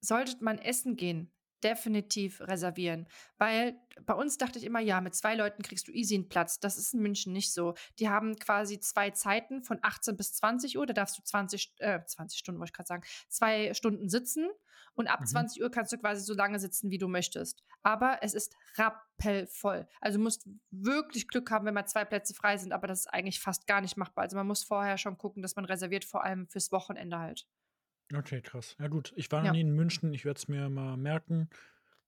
S1: sollte man essen gehen, definitiv reservieren, weil bei uns dachte ich immer: „Ja, mit 2 Leuten kriegst du easy 'n Platz.“ Das ist in München nicht so. Die haben quasi 2 Zeiten von 18 bis 20:00. Da darfst du 20 St äh, 20 Stunden wollte ich grad sagen, 2 Stunden sitzen und ab
S2: Mhm.
S1: 20:00 kannst du quasi so lange sitzen, wie du möchtest. Aber es ist rappelvoll. Also, du musst wirklich Glück haben, wenn mal 2 Plätze frei sind, aber das ist eigentlich fast gar nicht machbar. Also, man muss vorher schon gucken, dass man reserviert, vor allem fürs Wochenende halt.
S2: Okay, krass. Ja gut, ich war noch
S1: Ja.
S2: nie in München, ich werde es mir mal merken.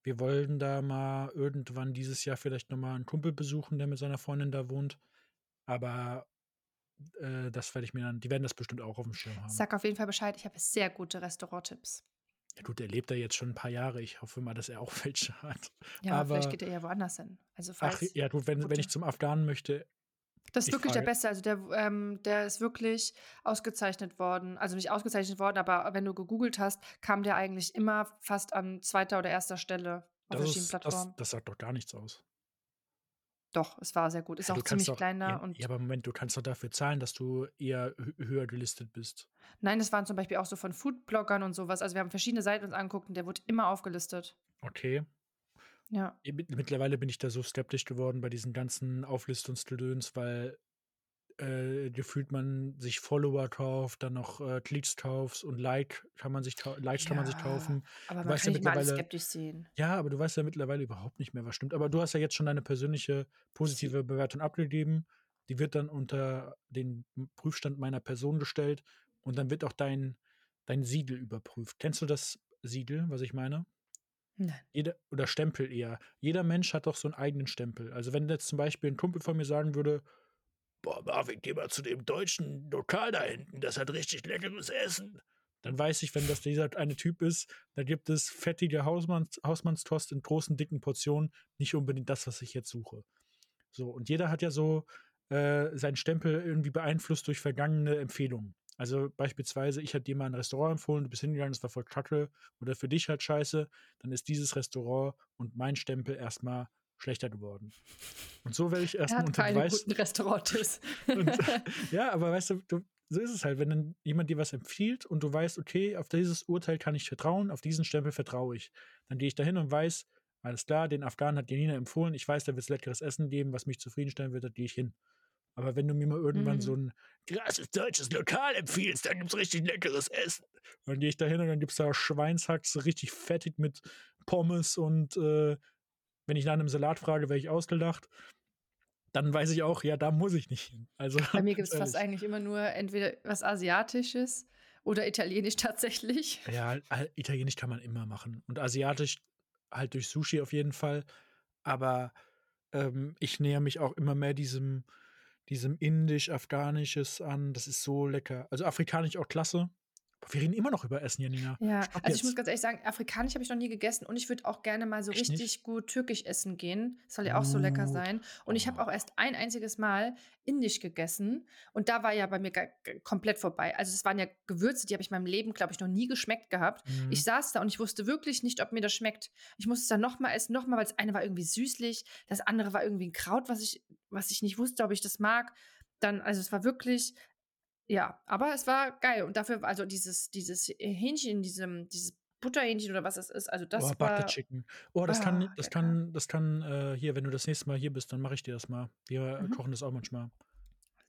S2: Wir wollen da mal irgendwann dieses Jahr vielleicht noch mal 'n Kumpel besuchen, der mit seiner Freundin da wohnt. Aber, äh, das werde ich mir dann die werden das bestimmt auch aufm Schirm haben.
S1: Sag auf jeden Fall Bescheid, ich habe sehr gute Restauranttipps.
S2: Ja gut, er lebt da jetzt schon 'n paar Jahre. Ich hoffe mal, dass er auch *laughs* welche hat.
S1: Ja, vielleicht
S2: Aber
S1: geht er ja woanders hin. Also,
S2: Ach,
S1: falls
S2: ja gut, wenn wenn ich
S1: gute
S2: zum Afghanen möchte
S1: Das ist
S2: ich
S1: wirklich der
S2: frage
S1: Beste. Also, der ähm, der ist wirklich ausgezeichnet worden. Also, nicht ausgezeichnet worden, aber wenn du gegoogelt hast, kam der eigentlich immer fast an 2. oder 1. Stelle auf
S2: Das
S1: verschiedenen
S2: ist das
S1: Plattformen.
S2: das sagt doch gar nichts aus.
S1: Doch, es war sehr gut. Ist
S2: Ja,
S1: auch ziemlich
S2: doch
S1: klein da
S2: ja,
S1: und
S2: ja, aber Moment, du kannst doch dafür zahlen, dass du eher hö höher gelistet bist.
S1: Nein, das waren zum Beispiel auch so von Foodbloggern und so was. Also, wir haben verschiedene Seiten uns angeguckt und der wurde immer aufgelistet.
S2: Okay.
S1: Ja.
S2: Ja, mit mittlerweile bin ich da so skeptisch geworden bei diesen ganzen Auflistungsgedöns, weil, äh, gefühlt man sich Follower kauft, dann noch, äh, Klicks kaufst und Like kann man sich Likes kann man sich
S1: Ja,
S2: kaufen.
S1: aber
S2: Du
S1: man
S2: weißt
S1: kann
S2: ja mittlerweile
S1: skeptisch sehen.
S2: ja, aber du weißt ja mittlerweile überhaupt nicht mehr, was stimmt. Aber du hast ja jetzt schon deine persönliche positive Bewertung abgegeben. Die wird dann unter den Prüfstand meiner Person gestellt und dann wird auch dein dein Siegel überprüft. Kennst du das Siegel, was ich meine?
S1: Nein.
S2: Jeder oder Stempel eher. Jeder Mensch hat doch so 'n eigenen Stempel. Also, wenn jetzt zum Beispiel 'n Kumpel von mir sagen würde: „Boah, Marvin, geh mal zu dem deutschen Lokal da hinten, das hat richtig leckeres Essen.“ Dann weiß ich, wenn das dieser eine Typ ist, da gibt es fettige Hausmanns Hausmannskost in großen, dicken Portionen, nicht unbedingt das, was ich jetzt suche. So, und jeder hat ja so, äh, seinen Stempel irgendwie beeinflusst durch vergangene Empfehlungen. Also, beispielsweise, ich habe dir mal 'n Restaurant empfohlen, du bist hingegangen, das war voll kacke oder für dich halt scheiße, dann ist dieses Restaurant und mein Stempel erst mal schlechter geworden. Und so werde ich erst
S1: Er
S2: mal
S1: hat
S2: unter Beweis
S1: guten Restauranttipps. *laughs*
S2: und *laughs* ja, aber weißt du, du so ist es halt, wenn dann jemand dir was empfiehlt und du weißt: „Okay, auf dieses Urteil kann ich vertrauen, auf diesen Stempel vertraue ich.“ Dann gehe ich da hin und weiß: „Alles klar, den Afghanen hat Janina empfohlen. Ich weiß, da wird's leckeres Essen geben, was mich zufriedenstellen wird, da gehe ich hin.“ Aber wenn du mir mal irgendwann so
S1: Mhm.
S2: 'n krasses deutsches Lokal empfiehlst, da gibt's richtig leckeres Essen. Dann gehe ich da hin und dann gibt's da Schweinshack, so richtig fettig mit Pommes und, äh, wenn ich nach 'nem Salat frage, werde ich ausgelacht. dann weiß ich auch, ja, da muss ich nicht hin. Also,
S1: Bei mir *laughs* gibt es fast eigentlich immer nur entweder was Asiatisches oder Italienisch *laughs* tatsächlich.
S2: Ja, al Italienisch kann man immer machen und asiatisch halt durch Sushi auf jeden Fall. Aber, ähm, ich nähere mich auch immer mehr diesem diesem Indisch-Afghanisches an. Das ist so lecker. Also, afrikanisch auch klasse. Wir reden immer noch über Essen, Janina.
S1: Ja,
S2: Stopp
S1: also ich muss
S2: jetzt.
S1: ganz ehrlich sagen, afrikanisch habe ich noch nie gegessen und ich würde auch gerne mal so
S2: Echt nicht?
S1: richtig gut türkisch essen gehen. Soll ja auch so lecker sein. Und ich habe auch
S2: oh.
S1: erst ein einziges Mal indisch gegessen und da war ja bei mir komplett vorbei. Also es waren ja Gewürze, die habe ich in meinem Leben, glaube ich, noch nie geschmeckt gehabt. Ich
S2: Mhm.
S1: saß da und ich wusste wirklich nicht, ob mir das schmeckt. Ich musste es dann nochmal essen, nochmal, weil das eine war irgendwie süßlich, das andere war irgendwie ein Kraut, was ich, was ich nicht wusste, ob ich das mag. Dann, also es war wirklich, ja, aber es war geil. Und dafür, also dieses, dieses Hähnchen, diesem, dieses Butterhähnchen oder was es ist, also
S2: Oh,
S1: das
S2: Butter
S1: war
S2: Chicken. Oh, das kann
S1: ah,
S2: das
S1: lecker.
S2: kann das kann, äh hier, wenn du das nächste Mal hier bist, dann mache ich dir das mal. Wir
S1: Mhm.
S2: kochen das auch manchmal.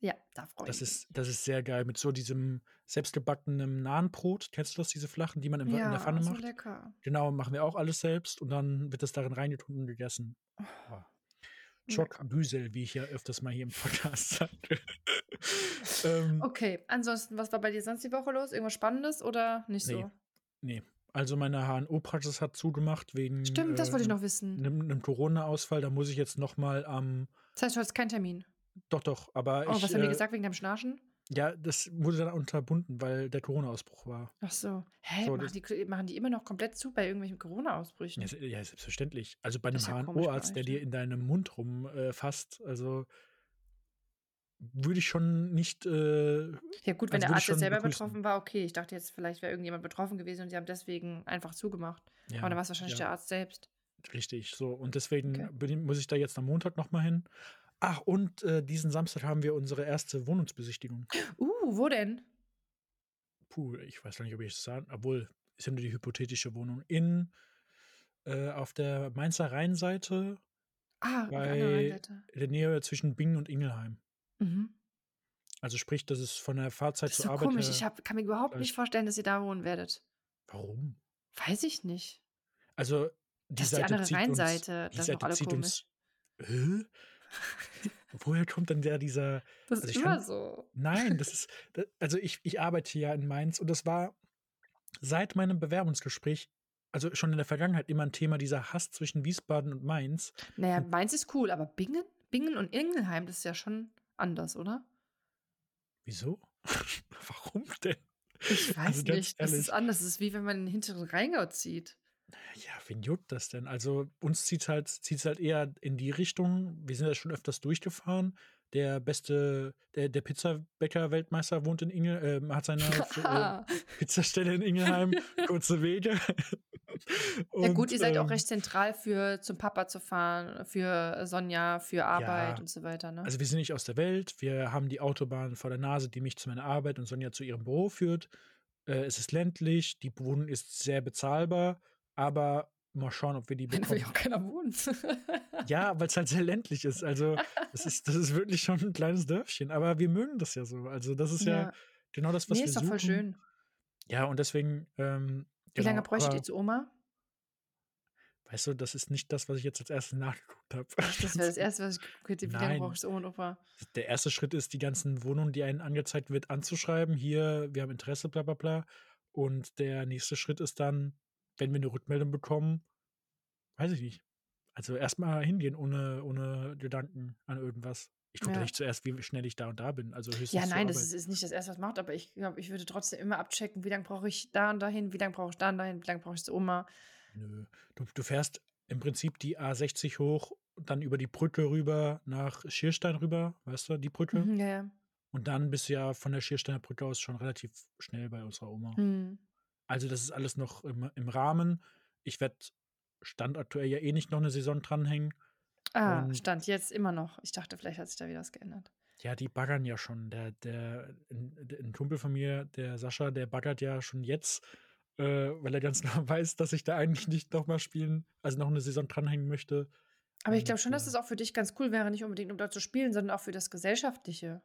S1: Ja, da freue
S2: Das
S1: ich
S2: ist
S1: mich.
S2: das ist sehr geil mit so diesem selbstgebackenen Nahenbrot. Kennst du das, diese flachen, die man im Wa in der Pfanne
S1: Ja, so
S2: macht?
S1: lecker.
S2: Genau, machen wir auch alles selbst und dann wird das darin reingetunkt und gegessen. Oh.
S1: Lecker.
S2: güzel, wie ich ja öfters mal hier im Podcast *laughs* sage. Ähm,
S1: Okay, ansonsten, was war bei dir sonst die Woche los? Irgendwas Spannendes oder nicht
S2: ne,
S1: so?
S2: ne. Also, meine HNO-Praxis hat zugemacht wegen,
S1: Stimmt, das wollte ich
S2: ähm,
S1: noch wissen.
S2: 'nem 'nem Corona-Ausfall. Da muss ich jetzt noch mal am
S1: Das heißt, du hast keinen Termin.
S2: doch, doch, aber
S1: Oh, was
S2: ich,
S1: haben die
S2: äh
S1: gesagt wegen deinem Schnarchen?
S2: Ja, das wurde dann unterbunden, weil der Corona-Ausbruch war.
S1: Ach so. Hä,
S2: So,
S1: machen die, machen die immer noch komplett zu bei irgendwelchen
S2: Ja,
S1: Corona-Ausbrüchen?
S2: se ja, selbstverständlich. Also, bei 'nem
S1: Das ist ja
S2: HNO-Arzt, der dir in deinem Mund rum, äh, also würde ich schon nicht, äh
S1: Ja gut, wenn
S2: also,
S1: der Arzt jetzt selber
S2: begrüßen.
S1: betroffen war, okay. Ich dachte jetzt, vielleicht wäre irgendjemand betroffen gewesen und sie haben deswegen einfach zugemacht. Aber dann
S2: Ja,
S1: war es wahrscheinlich
S2: ja.
S1: der Arzt selbst.
S2: Richtig, so. Und
S1: Okay.
S2: deswegen bin i muss ich da jetzt am Montag noch mal hin. Ach, und, äh, diesen Samstag haben wir unsere erste Wohnungsbesichtigung.
S1: Uh, wo denn?
S2: Puh, ich weiß gar nicht, ob ich es sagen obwohl, ist ja nur die hypothetische Wohnung. In äh, auf der Mainzer Rheinseite
S1: Ah, der
S2: bei
S1: Rheinseite.
S2: in der Nähe zwischen Bingen und Ingelheim.
S1: Mhm.
S2: Also, sprich, das ist von der Fahrzeit
S1: Das ist
S2: zur
S1: so
S2: Arbeit
S1: komisch. Ich habe kann mir überhaupt nicht vorstellen, dass ihr da wohnen werdet.
S2: Warum?
S1: Weiß ich nicht.
S2: Also, die
S1: Das ist die
S2: Seite
S1: andere Rheinseite. Das
S2: Seite
S1: alle
S2: zieht
S1: komisch.
S2: uns? Woher kommt denn der dieser
S1: Das
S2: also,
S1: ist
S2: ich
S1: immer
S2: kann
S1: so.
S2: nein, *laughs* das ist da also, ich ich arbeite ja in Mainz und das war seit meinem Bewerbungsgespräch, also, schon in der Vergangenheit immer 'n Thema, dieser Hass zwischen Wiesbaden und Mainz.
S1: Na ja,
S2: Und
S1: Mainz ist cool, aber Bingen? Bingen und Ingelheim, das ist ja schon anders, oder?
S2: Wieso? *laughs* Warum denn?
S1: Ich
S2: Also,
S1: weiß
S2: ganz
S1: nicht. Das ist anders. Das ist wie wenn man in den hinteren Rheingau zieht.
S2: Ja, wen juckt das denn? Also, uns zieht's halt zieht's halt eher in die Richtung wir sind ja schon öfters durchgefahren. Der beste der der Pizzabäcker-Weltmeister wohnt in Ingel ähm, hat seine *laughs* äh. Pizzastelle in Ingelheim, *laughs* kurze Wege.
S1: Ja gut,
S2: Und,
S1: ihr seid auch
S2: ähm
S1: recht zentral für zum Papa zu fahren, für Sonja, für Arbeit
S2: Ja.
S1: und so weiter, ne?
S2: Also, wir sind nicht aus der Welt. Wir haben die Autobahn vor der Nase, die mich zu meiner Arbeit und Sonja zu ihrem Büro führt. Äh, es ist ländlich, die Wohnung ist sehr bezahlbar, aber mal schauen, ob wir die
S1: Da will
S2: bekommen.
S1: auch keiner wohnen.
S2: Ja, weil's halt sehr ländlich ist. Also, das ist das ist wirklich schon 'n kleines Dörfchen, aber wir mögen das ja so. Also, das ist ja
S1: Ja.
S2: genau das, was
S1: Ne,
S2: wir
S1: ist doch voll
S2: suchen.
S1: schön.
S2: Ja, und deswegen, ähm,
S1: Wie lange
S2: genau,
S1: bräuchtet ihr
S2: aber
S1: zu Oma?
S2: weißt du, das ist nicht das, was ich jetzt als Erstes nachgeguckt habe.
S1: Das wäre das *laughs* Erste, was ich geguckt hätte. Wie lange brauchst du Oma und Opa?
S2: Der erste Schritt ist, die ganzen Wohnungen, die einem angezeigt wird, anzuschreiben. Hier, wir haben Interesse, bla bla bla. Und der nächste Schritt ist dann, wenn wir 'ne Rückmeldung bekommen weiß ich nicht. Also, erst mal hingehen ohne ohne Gedanken an irgendwas. Ich gucke ja nicht zuerst, wie schnell ich da und da bin, also
S1: Ja,
S2: höchstens
S1: nein, das ist ist nicht das Erste, was macht, aber ich glaube, ich würde trotzdem immer abchecken, wie lange brauche ich da und dahin, wie lange brauche ich da und dahin, wie lange brauche ich zu Oma.
S2: Nö. Du du fährst im Prinzip die A60 hoch, dann über die Brücke rüber nach Schierstein rüber, weißt du, die Brücke?
S1: Mhm, ja, ja.
S2: Und dann bist du ja von der Schiersteiner Brücke aus schon relativ schnell bei unserer Oma.
S1: Mhm.
S2: Also, das ist alles noch im im Rahmen. Ich werde Stand aktuell ja eh nicht noch 'ne Saison dranhängen.
S1: Ah,
S2: Und
S1: Stand jetzt immer noch. Ich dachte, vielleicht hat sich da wieder was geändert.
S2: ja, die baggern ja schon. Der der 'n 'n Kumpel von mir, der Sascha, der baggert ja schon jetzt, äh, weil er ganz *laughs* genau weiß, dass ich da eigentlich nicht noch mal spielen also, noch 'ne Saison dranhängen möchte.
S1: Aber ich glaube schon, dass
S2: äh
S1: das auch für dich ganz cool wäre, nicht unbedingt, um dort zu spielen, sondern auch für das Gesellschaftliche.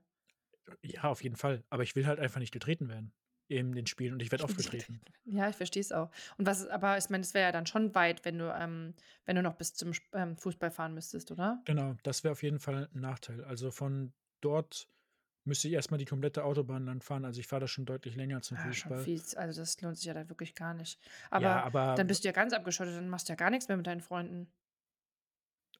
S2: Ja, auf jeden Fall. Aber ich will halt einfach nicht getreten werden. In den Spielen und ich werde aufgetreten.
S1: Ja, ich verstehe es auch. Und was aber ich meine, es wäre ja dann schon weit, wenn du, ähm wenn du noch bis zum ähm, Fußball fahren müsstest, oder?
S2: Genau, das wäre auf jeden Fall 'n Nachteil. Also, von dort müsste ich erst mal die komplette Autobahn lang fahren. Also, ich fahre da schon deutlich länger zum
S1: Ah, schon
S2: Fußball.
S1: Also, das lohnt sich ja dann wirklich gar nicht.
S2: Ja,
S1: Aber
S2: aber
S1: dann bist du ja ganz abgeschottet, dann machst du ja gar nix mehr mit deinen Freunden.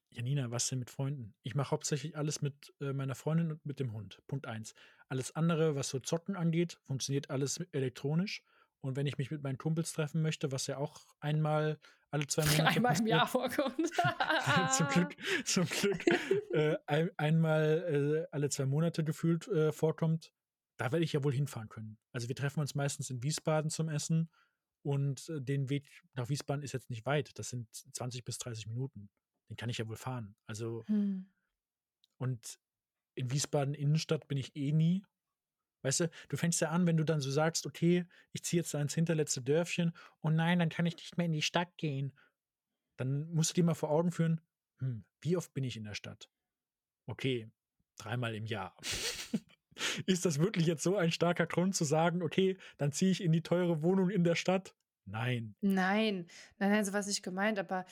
S2: Janina, was denn mit Freunden? Ich mache hauptsächlich alles mit, äh, meiner Freundin und mit dem Hund. Punkt eins. Alles andere, was so Zocken angeht, funktioniert alles elektronisch. Und wenn ich mich mit meinen Kumpels treffen möchte, was ja auch einmal alle 2 *laughs* Monate
S1: Einmal im Jahr vorkommt. *laughs*
S2: zum Glück zum Glück, äh, ein einmal, äh, alle 2 Monate gefühlt, äh, vorkommt, da werde ich ja wohl hinfahren können. Also, wir treffen uns meistens in Wiesbaden zum Essen und, äh, den Weg nach Wiesbaden ist jetzt nicht weit. Das sind 20 bis 30 Minuten. Den kann ich ja wohl fahren. Also
S1: Mhm.
S2: und in Wiesbaden Innenstadt bin ich eh nie. Weißt du, du fängst ja an, wenn du dann so sagst: „Okay, ich ziehe jetzt da ins hinterletzte Dörfchen. Oh nein, dann kann ich nicht mehr in die Stadt gehen.“ Dann musst du dir mal vor Augen führen: „Hm, wie oft bin ich in der Stadt?“ Okay, dreimal im Jahr. *laughs* Ist das wirklich jetzt so ein starker Grund zu sagen: „Okay, dann ziehe ich in die teure Wohnung in der Stadt?“ Nein.
S1: Nein. Nein, nein, so war's nicht gemeint, aber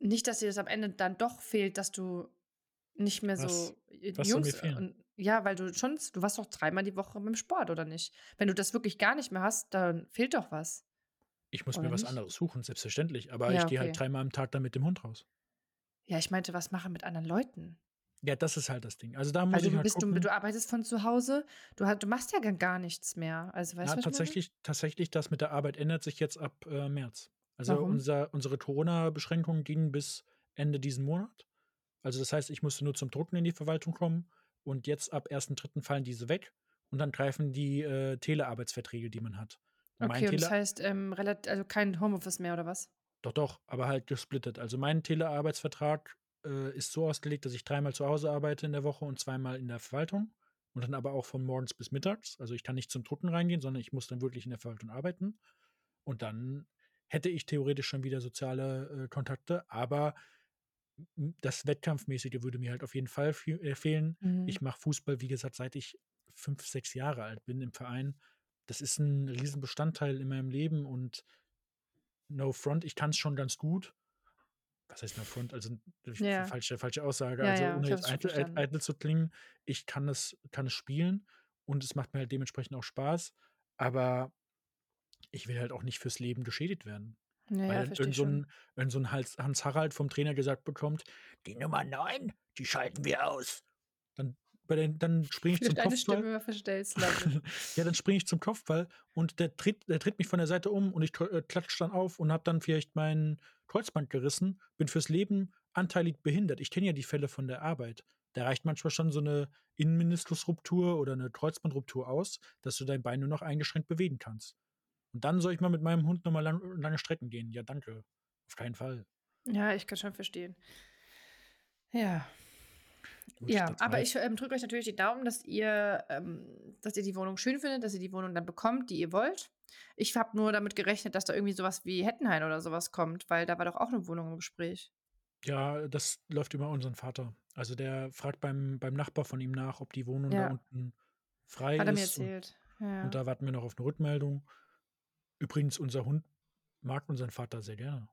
S1: nicht, dass dir das am Ende dann doch fehlt, dass du nicht mehr
S2: Was
S1: so äh,
S2: was mir
S1: Jungs
S2: fehlen?
S1: und ja, weil du schon du warst doch dreimal die Woche beim Sport, oder nicht? Wenn du das wirklich gar nicht mehr hast, dann fehlt doch was,
S2: Ich muss mir
S1: oder
S2: was
S1: nicht?
S2: anderes suchen, selbstverständlich, aber ich
S1: Ja,
S2: gehe halt dreimal am Tag dann mit dem Hund raus.
S1: Ja, ich meinte, was machen mit anderen Leuten?
S2: Ja, das ist halt das Ding. Also, da muss
S1: Also,
S2: ich
S1: du
S2: halt
S1: bist du
S2: gucken
S1: du arbeitest von zu Hause, du du machst ja gar nichts mehr. Also, weißt
S2: Ja,
S1: du, was ich
S2: tatsächlich tatsächlich, das mit der Arbeit ändert sich jetzt ab, äh, März. Also, unser unsere Corona-Beschränkungen gingen bis Ende diesen Monat. Also, das heißt, ich musste nur zum Drucken in die Verwaltung kommen und jetzt ab 1.3. fallen diese weg und dann greifen die, äh, Telearbeitsverträge, die man hat. Und
S1: Okay, und das heißt, ähm, also, kein Homeoffice mehr oder was?
S2: doch, doch, aber halt gesplittet. Also, mein Telearbeitsvertrag, äh, ist so ausgelegt, dass ich dreimal zu Hause arbeite in der Woche und zweimal in der Verwaltung und dann aber auch von morgens bis mittags. Also, ich kann nicht zum Drucken reingehen, sondern ich muss dann wirklich in der Verwaltung arbeiten. Und dann hätte ich theoretisch schon wieder soziale, äh, Kontakte, aber das Wettkampfmäßige würde mir halt auf jeden Fall äh, fehlen. Ich
S1: Mhm.
S2: mache Fußball, wie gesagt, seit ich 5, 6 Jahre alt bin im Verein. Das ist 'n Riesenbestandteil in meinem Leben und no front, ich kann's schon ganz gut. Was heißt no front? Also,
S1: Ja.
S2: falsche falsche Aussage.
S1: Ja,
S2: Also,
S1: ja,
S2: ohne
S1: ich
S2: jetzt
S1: es
S2: eitel eitel zu klingen, ich kann es kann es spielen und es macht mir halt dementsprechend auch Spaß, aber ich will halt auch nicht fürs Leben geschädigt werden.
S1: Ja,
S2: Weil
S1: ich
S2: so
S1: schon.
S2: 'n irgend so Hans Harald vom Trainer gesagt bekommt: „Die Nummer 9, die schalten wir aus.“ Dann den dann springe ich
S1: du
S2: zum
S1: deine
S2: Kopfball.
S1: Stimme verstellst. *laughs*
S2: Ja, dann springe ich zum Kopfball und der tritt der tritt mich von der Seite um und ich äh, klatsche dann auf und habe dann vielleicht mein Kreuzband gerissen, bin fürs Leben anteilig behindert. Ich kenne ja die Fälle von der Arbeit. Da reicht manchmal schon so 'ne Innenmeniskusruptur oder 'ne Kreuzbandruptur aus, dass du dein Bein nur noch eingeschränkt bewegen kannst. Und dann soll ich mal mit meinem Hund noch mal lang lange Strecken gehen. Ja, danke. Auf keinen Fall.
S1: Ja, ich kann schon verstehen. Ja.
S2: Gut,
S1: Ja, aber ich, ähm, drücke euch natürlich die Daumen, dass ihr ähm, dass ihr die Wohnung schön findet, dass ihr die Wohnung dann bekommt, die ihr wollt. Ich habe nur damit gerechnet, dass da irgendwie so was wie Hettenhain oder so was kommt, weil da war doch auch 'ne Wohnung im Gespräch.
S2: Ja, das läuft über unseren Vater. Also, der fragt beim beim Nachbar von ihm nach, ob die Wohnung da
S1: Ja.
S2: unten frei
S1: Hat er mir
S2: ist und
S1: erzählt. Ja.
S2: und da warten wir noch auf 'ne Rückmeldung. Übrigens, unser Hund mag unseren Vater sehr gerne.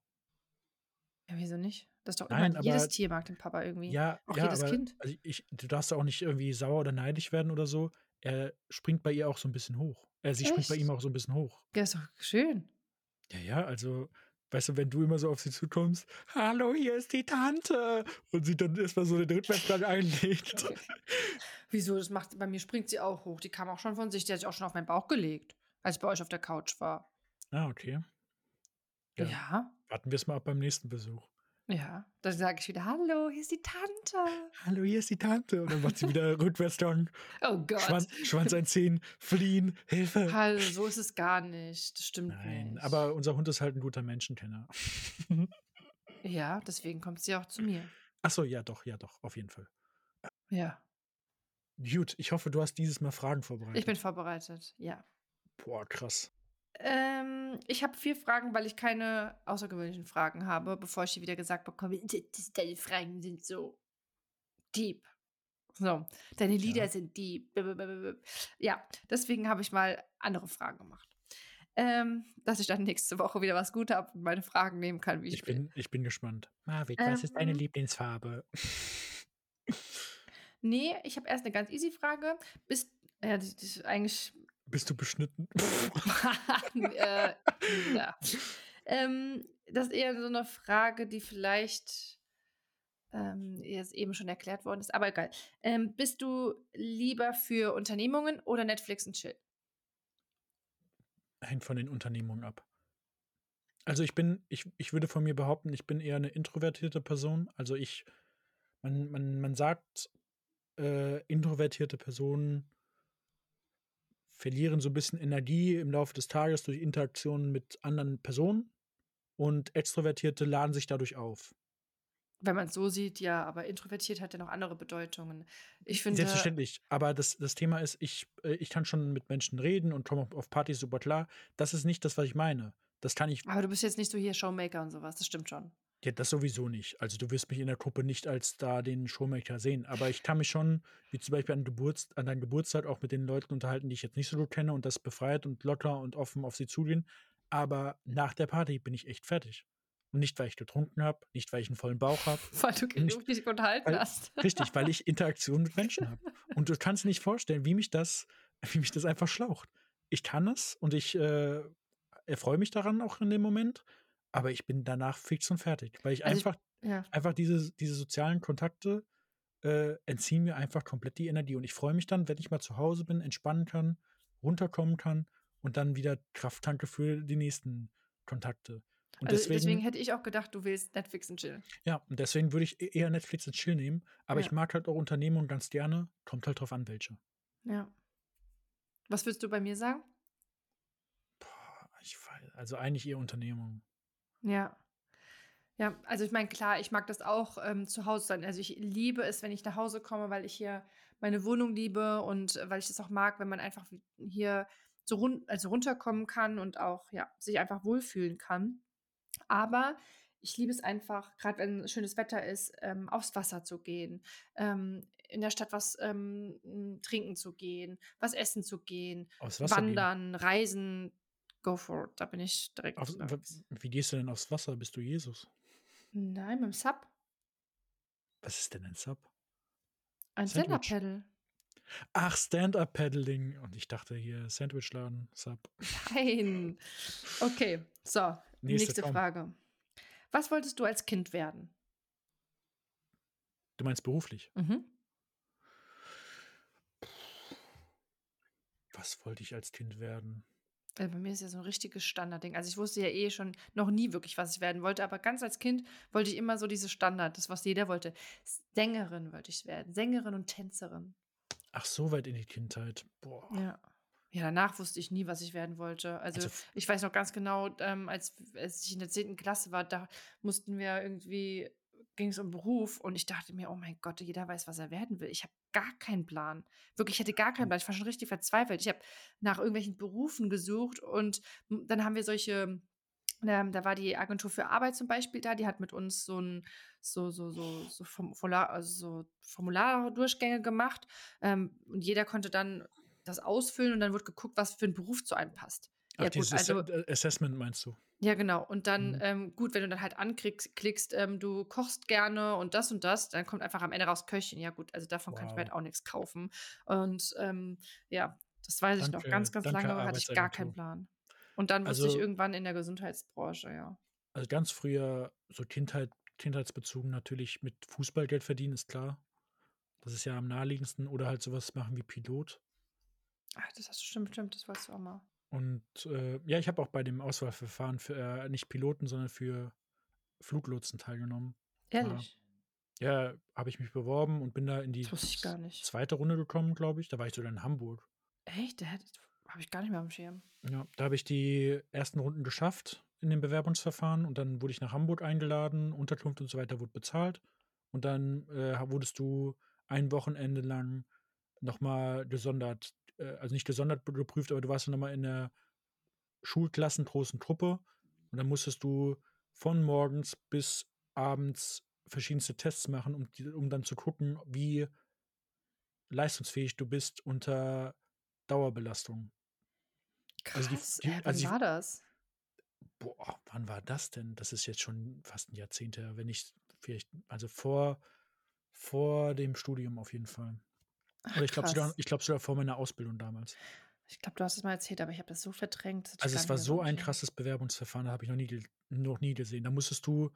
S1: Ja, wieso nicht? Das ist doch
S2: Nein,
S1: immer jedes
S2: aber
S1: Tier mag den Papa irgendwie.
S2: ja,
S1: Auch
S2: ja,
S1: jedes
S2: aber
S1: Kind.
S2: also, ich du darfst da auch nicht irgendwie sauer oder neidisch werden oder so. Er springt bei ihr auch so 'n bisschen hoch. Äh, sie springt bei ihm
S1: Echt?
S2: auch so 'n bisschen hoch.
S1: Ja, ist doch schön.
S2: Ja, ja, also, weißt du, wenn du immer so auf sie zukommst: „Hallo, hier ist die Tante.“ Und sie dann erst mal so den Rückwärtsgang *laughs* einlegt.
S1: Wieso? Das macht bei mir springt sie auch hoch. Die kam auch schon von sich. Die hat sich auch schon auf meinen Bauch gelegt, als ich bei euch auf der Couch war.
S2: Ah, okay. Ja.
S1: Ja.
S2: Warten wir's mal ab beim nächsten Besuch.
S1: Ja. Dann sage ich wieder: „Hallo, hier ist die Tante.“
S2: „Hallo, hier ist die Tante.“ Und dann macht sie wieder *laughs* Rückwärtsgang.
S1: Oh Gott.
S2: Schwanz Schwanz einziehen, fliehen, Hilfe.
S1: Hallo, so ist es gar nicht. Das stimmt
S2: Nein,
S1: nicht.
S2: aber unser Hund ist halt 'n guter Menschenkenner. *laughs*
S1: Ja, deswegen kommt sie auch zu mir.
S2: Ach so, ja doch, ja doch, auf jeden Fall.
S1: Ja.
S2: Gut, ich hoffe, du hast dieses Mal Fragen
S1: Ich bin
S2: vorbereitet.
S1: vorbereitet, ja.
S2: Boah, krass.
S1: Ähm, ich habe 4 Fragen, weil ich keine außergewöhnlichen Fragen habe, bevor ich hier wieder gesagt bekomme: „D das deine Fragen sind so deep.“ So, deine Lieder
S2: Ja.
S1: sind b- Ja, deswegen habe ich mal andere Fragen gemacht. Ähm, dass ich dann nächste Woche wieder was gut habe und meine Fragen nehmen kann, wie ich,
S2: Ich
S1: will.
S2: bin ich bin gespannt. Marvin, was ist deine
S1: Ähm,
S2: Lieblingsfarbe?
S1: nee, ich habe erst eine ganz easy Frage. Bist, ja, das ist eigentlich,
S2: Bist du beschnitten? *laughs* *laughs*
S1: äh, ja. Ähm, das ist eher so eine Frage, die vielleicht ähm, jetzt eben schon erklärt worden ist, aber egal. Ähm, bist du lieber für Unternehmungen oder Netflix und Chill?
S2: Hängt von den Unternehmungen ab. Also ich bin, ich, ich würde von mir behaupten, ich bin eher eine introvertierte Person. Also ich, man, man, man sagt, äh, introvertierte Personen verlieren so ein bisschen Energie im Laufe des Tages durch Interaktionen mit anderen Personen und Extrovertierte laden sich dadurch auf.
S1: Wenn man es so sieht, ja, aber introvertiert hat ja noch andere Bedeutungen. Ich finde,
S2: Selbstverständlich. Aber das, das Thema ist, ich, äh, ich kann schon mit Menschen reden und komme auf Partys super klar. Das ist nicht das, was ich meine. Das kann ich,
S1: aber du bist jetzt nicht so hier Showmaker und sowas, das stimmt schon.
S2: Ja, das sowieso nicht. Also du wirst mich in der Gruppe nicht als da den Showmaker sehen. Aber ich kann mich schon, wie zum Beispiel an, Geburts an deinem Geburtstag, auch mit den Leuten unterhalten, die ich jetzt nicht so gut kenne und das befreit und locker und offen auf sie zugehen. Aber nach der Party bin ich echt fertig. Und nicht, weil ich getrunken habe, nicht, weil ich einen vollen Bauch habe. *laughs*
S1: Weil du genug dich unterhalten
S2: weil-
S1: hast. *laughs*
S2: Richtig, weil ich Interaktion mit Menschen habe. Und du kannst nicht vorstellen, wie mich das, wie mich das einfach schlaucht. Ich kann es und ich äh, erfreue mich daran auch in dem Moment, aber ich bin danach fix und fertig, weil ich
S1: Also ich-
S2: einfach,
S1: Ja.
S2: einfach diese, diese sozialen Kontakte äh, entziehen mir einfach komplett die Energie. Und ich freue mich dann, wenn ich mal zu Hause bin, entspannen kann, runterkommen kann und dann wieder Kraft tanke für die nächsten Kontakte. Und
S1: Also deswegen,
S2: deswegen,
S1: hätte ich auch gedacht, du willst Netflix und Chill.
S2: ja, und deswegen würde ich e- eher Netflix und Chill nehmen. Aber
S1: Ja.
S2: ich mag halt auch Unternehmungen ganz gerne. Kommt halt drauf an, welche.
S1: Ja. Was würdest du bei mir sagen?
S2: Boah, ich weiß, also eigentlich eher Unternehmung.
S1: Ja. Ja, also ich meine, klar, ich mag das auch ähm, zu Hause sein. Also ich liebe es, wenn ich nach Hause komme, weil ich hier meine Wohnung liebe und äh, weil ich es auch mag, wenn man einfach hier so run also runterkommen kann und auch ja, sich einfach wohlfühlen kann. Aber ich liebe es einfach, gerade wenn schönes Wetter ist, ähm, aufs Wasser zu gehen, ähm, in der Stadt was ähm, trinken zu gehen, was essen zu gehen,
S2: Wasser gehen.
S1: wandern, reisen. Go for it. Da bin ich direkt.
S2: W- wie gehst du denn aufs Wasser? Bist du Jesus?
S1: Nein, mit dem Sub.
S2: Was ist denn ein Sub?
S1: Ein. Stand-Up-Pedal.
S2: Ach, Stand-Up-Paddling. Und ich dachte hier Sandwichladen, Sub.
S1: Nein. Okay, so,
S2: Nächste,
S1: nächste. Frage. Was wolltest du als Kind werden?
S2: Du meinst beruflich?
S1: Mhm.
S2: Was wollte ich als Kind werden?
S1: Äh, Bei mir ist ja so ein richtiges Standardding. Also ich wusste ja eh schon noch nie wirklich, was ich werden wollte, aber ganz als Kind wollte ich immer so dieses Standard, das, was jeder wollte. Sängerin wollte ich werden. Sängerin und Tänzerin.
S2: Ach, so weit in die Kindheit. Boah.
S1: Ja. Ja, danach wusste ich nie, was ich werden wollte. Also,
S2: Also
S1: ich weiß noch ganz genau, ähm, als, als ich in der 10. Klasse war, da mussten wir irgendwie, ging es um Beruf und ich dachte mir, oh mein Gott, jeder weiß, was er werden will. Ich habe gar keinen Plan. Wirklich, ich hatte gar keinen Plan. Ich war schon richtig verzweifelt. Ich habe nach irgendwelchen Berufen gesucht und dann haben wir solche, ähm, da war die Agentur für Arbeit zum Beispiel da, die hat mit uns so ein so, so, so, so Formular, also so Formulardurchgänge gemacht ähm, und jeder konnte dann das ausfüllen und dann wird geguckt, was für ein Beruf zu einem passt.
S2: Ach,
S1: Ja, gut,
S2: dieses
S1: also,
S2: äh, Assessment meinst du?
S1: Ja, genau. Und dann,
S2: Mhm.
S1: ähm, gut, wenn du dann halt anklickst, klickst, ähm, du kochst gerne und das und das, dann kommt einfach am Ende raus Köchin. Ja, gut, also davon kann ich mir
S2: Wow.
S1: halt auch nichts kaufen. Und ähm, ja, das weiß ich noch.
S2: Danke-
S1: Ganz, ganz
S2: danke,
S1: lange hatte ich gar keinen. Plan. Und dann wusste ich
S2: Also-
S1: irgendwann in der Gesundheitsbranche, ja.
S2: Also ganz früher, so Kindheit, kindheitsbezogen natürlich mit Fußball Geld verdienen, ist klar. Das ist ja am naheliegendsten. Oder halt sowas machen wie Pilot.
S1: Ach, das hast du stimmt, stimmt, das wolltest du auch mal.
S2: Und äh, ja, ich habe auch bei dem Auswahlverfahren für äh, nicht Piloten, sondern für Fluglotsen teilgenommen.
S1: Ehrlich?
S2: Ja, habe ich mich beworben und bin da in die zweite Runde gekommen, glaube ich. Da war ich sogar in Hamburg.
S1: Echt? Der habe ich gar nicht mehr am Schirm.
S2: Ja, da habe ich die ersten Runden geschafft in dem Bewerbungsverfahren und dann wurde ich nach Hamburg eingeladen, Unterkunft und so weiter wurde bezahlt. Und dann äh, wurdest du ein Wochenende lang nochmal gesondert, äh, also nicht gesondert geprüft, aber du warst dann nochmal in der schulklassengroßen Truppe und dann musstest du von morgens bis abends verschiedenste Tests machen, um, um dann zu gucken, wie leistungsfähig du bist unter Dauerbelastung. Also die
S1: Krass,
S2: die
S1: wann
S2: also die
S1: war das?
S2: boah, wann war das denn? Das ist jetzt schon fast 'n Jahrzehnt her, wenn nicht vielleicht also vor vor dem Studium auf jeden Fall.
S1: Ach,
S2: Oder ich glaube sogar ich glaube sogar vor meiner Ausbildung damals.
S1: Ich glaube, du hast es mal erzählt, aber ich habe das so verdrängt, das
S2: Also, es war
S1: so
S2: ein krasses Bewerbungsverfahren, habe ich noch nie noch nie gesehen. Da musstest du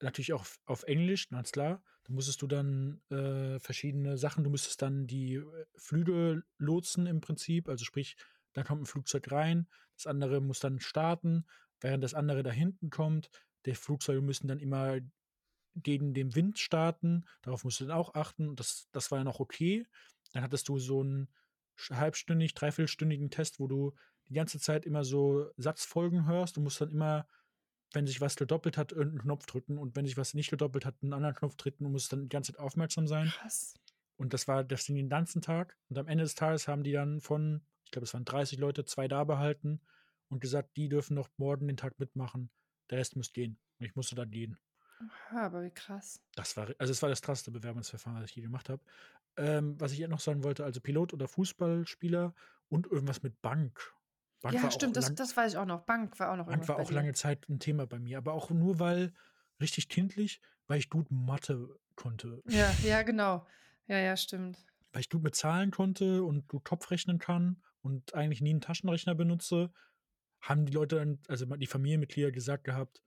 S2: natürlich auch auf Englisch, ganz klar. Da musstest du dann, äh, verschiedene Sachen du müsstest dann die, äh, Flüge lotsen im Prinzip. Also, sprich, da kommt 'n Flugzeug rein, das andere muss dann starten, während das andere da hinten kommt. Die Flugzeuge müssen dann immer gegen den Wind starten. Darauf musst du dann auch achten. Das das war ja noch okay. Dann hattest du so 'n sch halbstündig, dreiviertelstündigen Test, wo du die ganze Zeit immer so Satzfolgen hörst. Du musst dann immer, wenn sich was gedoppelt hat, irgend 'n Knopf drücken und wenn sich was nicht gedoppelt hat, 'n anderen Knopf drücken und musst dann die ganze Zeit aufmerksam sein.
S1: Krass.
S2: Und das war das ging den ganzen Tag. Und am Ende des Tages haben die dann von ich glaube, es waren 30 Leute, 2 da behalten und gesagt, die dürfen noch morgen den Tag mitmachen. Der Rest muss gehen. Und ich musste dann gehen.
S1: Oha, aber wie krass.
S2: Das war also, es war das krasseste Bewerbungsverfahren, was ich je gemacht habe. Ähm, was ich ja noch sagen wollte, also Pilot oder Fußballspieler und irgendwas mit Bank. Bank
S1: Ja, stimmt, das das weiß ich auch noch. Bank war auch noch
S2: Bank war auch lange Zeit 'n Thema bei mir, aber auch nur, weil richtig kindlich, weil ich gut Mathe konnte.
S1: Ja, ja, genau. Ja, ja, stimmt.
S2: Weil ich gut mit Zahlen konnte und gut Kopfrechnen kann und eigentlich nie 'n Taschenrechner benutze, haben die Leute dann also die Familienmitglieder gesagt gehabt: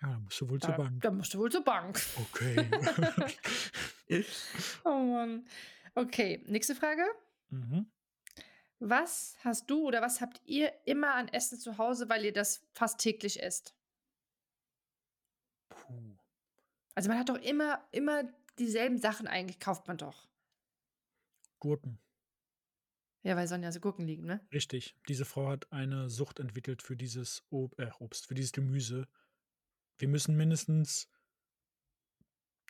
S2: „Ja, dann musst du wohl zur
S1: Da
S2: Bank.“
S1: da musst du wohl zur Bank.
S2: Okay. *laughs*
S1: Oh Mann. Okay, nächste Frage.
S2: Mhm.
S1: Was hast du oder was habt ihr immer an Essen zu Hause, weil ihr das fast täglich esst?
S2: Puh.
S1: Also, man hat doch immer immer dieselben Sachen eigentlich kauft man doch.
S2: Gurken.
S1: Ja, weil Sonja so Gurken liegen, ne?
S2: Richtig. Diese Frau hat eine Sucht entwickelt für dieses Ob äh, Obst, für dieses Gemüse. Wir müssen mindestens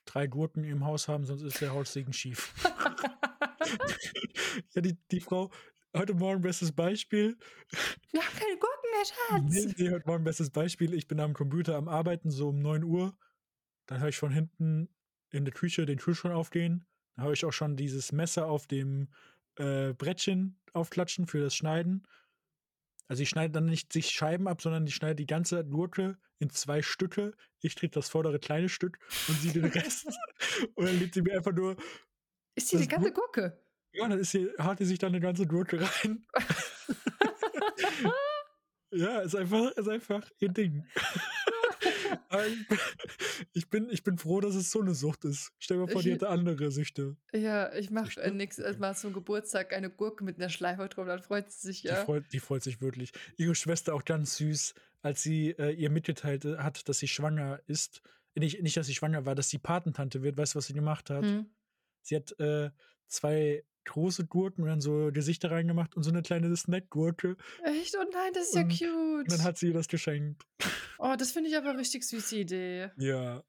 S2: 3 Gurken im Haus haben, sonst ist der Haussegen schief. *laughs* Ja, die die Frau heute Morgen bestes Beispiel.
S1: Wir haben keine Gurken mehr, Schatz.
S2: ne, heute Morgen bestes Beispiel. Ich bin am Computer am Arbeiten, so um 9:00. Dann höre ich von hinten in der Küche den Kühlschrank aufgehen. Dann höre ich auch schon dieses Messer auf dem, äh, Brettchen aufklatschen für das Schneiden. Also, ich schneide dann nicht sich Scheiben ab, sondern ich schneide die ganze Gurke in 2 Stücke. Ich kriege das vordere kleine Stück und sie den Rest. *laughs* Und dann legt sie mir einfach nur
S1: Ist die
S2: das
S1: 'ne ganze
S2: Gur
S1: Gurke?
S2: ja, dann ist sie haut die sich da 'ne ganze Gurke rein. *laughs* *laughs* Ja, ist einfach ist einfach ihr Ding. Ich bin ich bin froh, dass es so 'ne Sucht ist. Stell dir mal vor, die hätte andere Süchte.
S1: Ja, ich mache, äh. Mal zum Geburtstag eine Gurke mit 'ner Schleife drum, dann freut sie sich,
S2: Die
S1: ja.
S2: freut die freut sich wirklich. Ihre Schwester auch ganz süß, als sie, äh, ihr mitgeteilt, äh, hat, dass sie schwanger ist. Nicht nicht, dass sie schwanger war, dass sie Patentante wird. Weißt du, was sie gemacht hat?
S1: Mhm.
S2: Sie hat, äh, 2 große Gurken und dann so Gesichter reingemacht und so 'ne kleine Snackgurke.
S1: Echt? Oh nein, das ist ja
S2: Und und dann
S1: cute.
S2: hat sie ihr das geschenkt.
S1: Oh, das finde ich aber richtig süße Idee.
S2: Ja.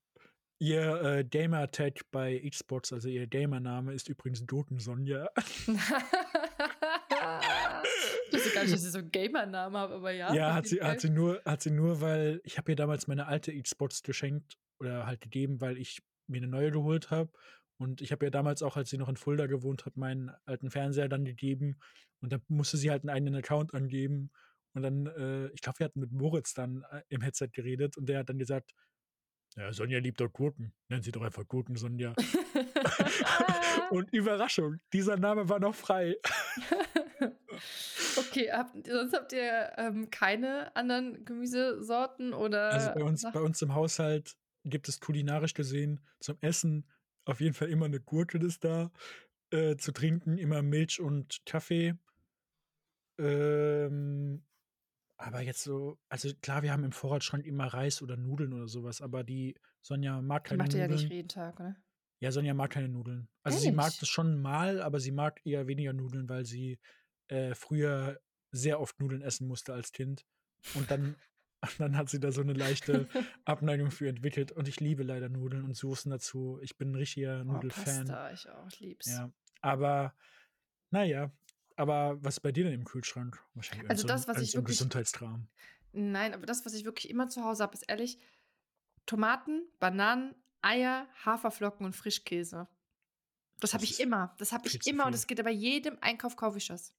S2: Ihr, äh, Gamer-Tag bei Xbox, also ihr Gamername ist übrigens Gurken-Sonja. *laughs*
S1: Ich wusste gar nicht, dass ich so 'n Gamernamen habe, aber ja,
S2: Ja, hat sie hat sie nur hat sie nur, weil ich habe ihr damals meine alte Xbox geschenkt oder halt gegeben, weil ich mir 'ne neue geholt habe. Und ich habe ihr damals auch, als sie noch in Fulda gewohnt hat, meinen alten Fernseher dann gegeben. Und dann musste sie halt 'n eigenen Account angeben. Und dann, äh ich glaube, wir hatten mit Moritz dann, äh, im Headset geredet und der hat dann gesagt: „Ja, Sonja liebt doch Gurken. Nennen Sie doch einfach Gurken-Sonja.“ *laughs* Und Überraschung, dieser Name war noch frei. *laughs*
S1: Okay, habt sonst habt ihr, ähm, keine anderen Gemüsesorten
S2: Also,
S1: oder
S2: bei uns bei uns im Haushalt gibt es kulinarisch gesehen zum Essen auf jeden Fall immer 'ne Gurke ist da, äh, zu trinken immer Milch und Kaffee. Ähm, aber jetzt so also klar, wir haben im Vorratsschrank immer Reis oder Nudeln oder so was, aber die Sonja mag
S1: Die
S2: keine
S1: macht ihr ja nicht
S2: Nudeln.
S1: jeden Tag, oder?
S2: Ja, Sonja mag keine Nudeln. Also, sie mag das schon mal, aber sie mag eher weniger Nudeln, weil sie, äh, früher sehr oft Nudeln essen musste als Kind. Und dann dann hat sie da so 'ne leichte *laughs* Abneigung für entwickelt. Und ich liebe leider Nudeln und Soßen dazu. Ich bin 'n richtiger
S1: Oh,
S2: Nudelfan.
S1: Pasta, ich auch, ich lieb's.
S2: Ja, aber na ja. Aber was ist bei dir denn im Kühlschrank? Wahrscheinlich
S1: Also, das, was ich
S2: so 'n
S1: wirklich
S2: Gesundheitskram.
S1: Nein, aber das, was ich wirklich immer zu Hause habe, ist ehrlich Tomaten, Bananen, Eier, Haferflocken und Frischkäse. Das habe
S2: Das
S1: ich
S2: ist
S1: immer. Das habe ich immer und es geht bei jedem Einkauf kaufe ich das.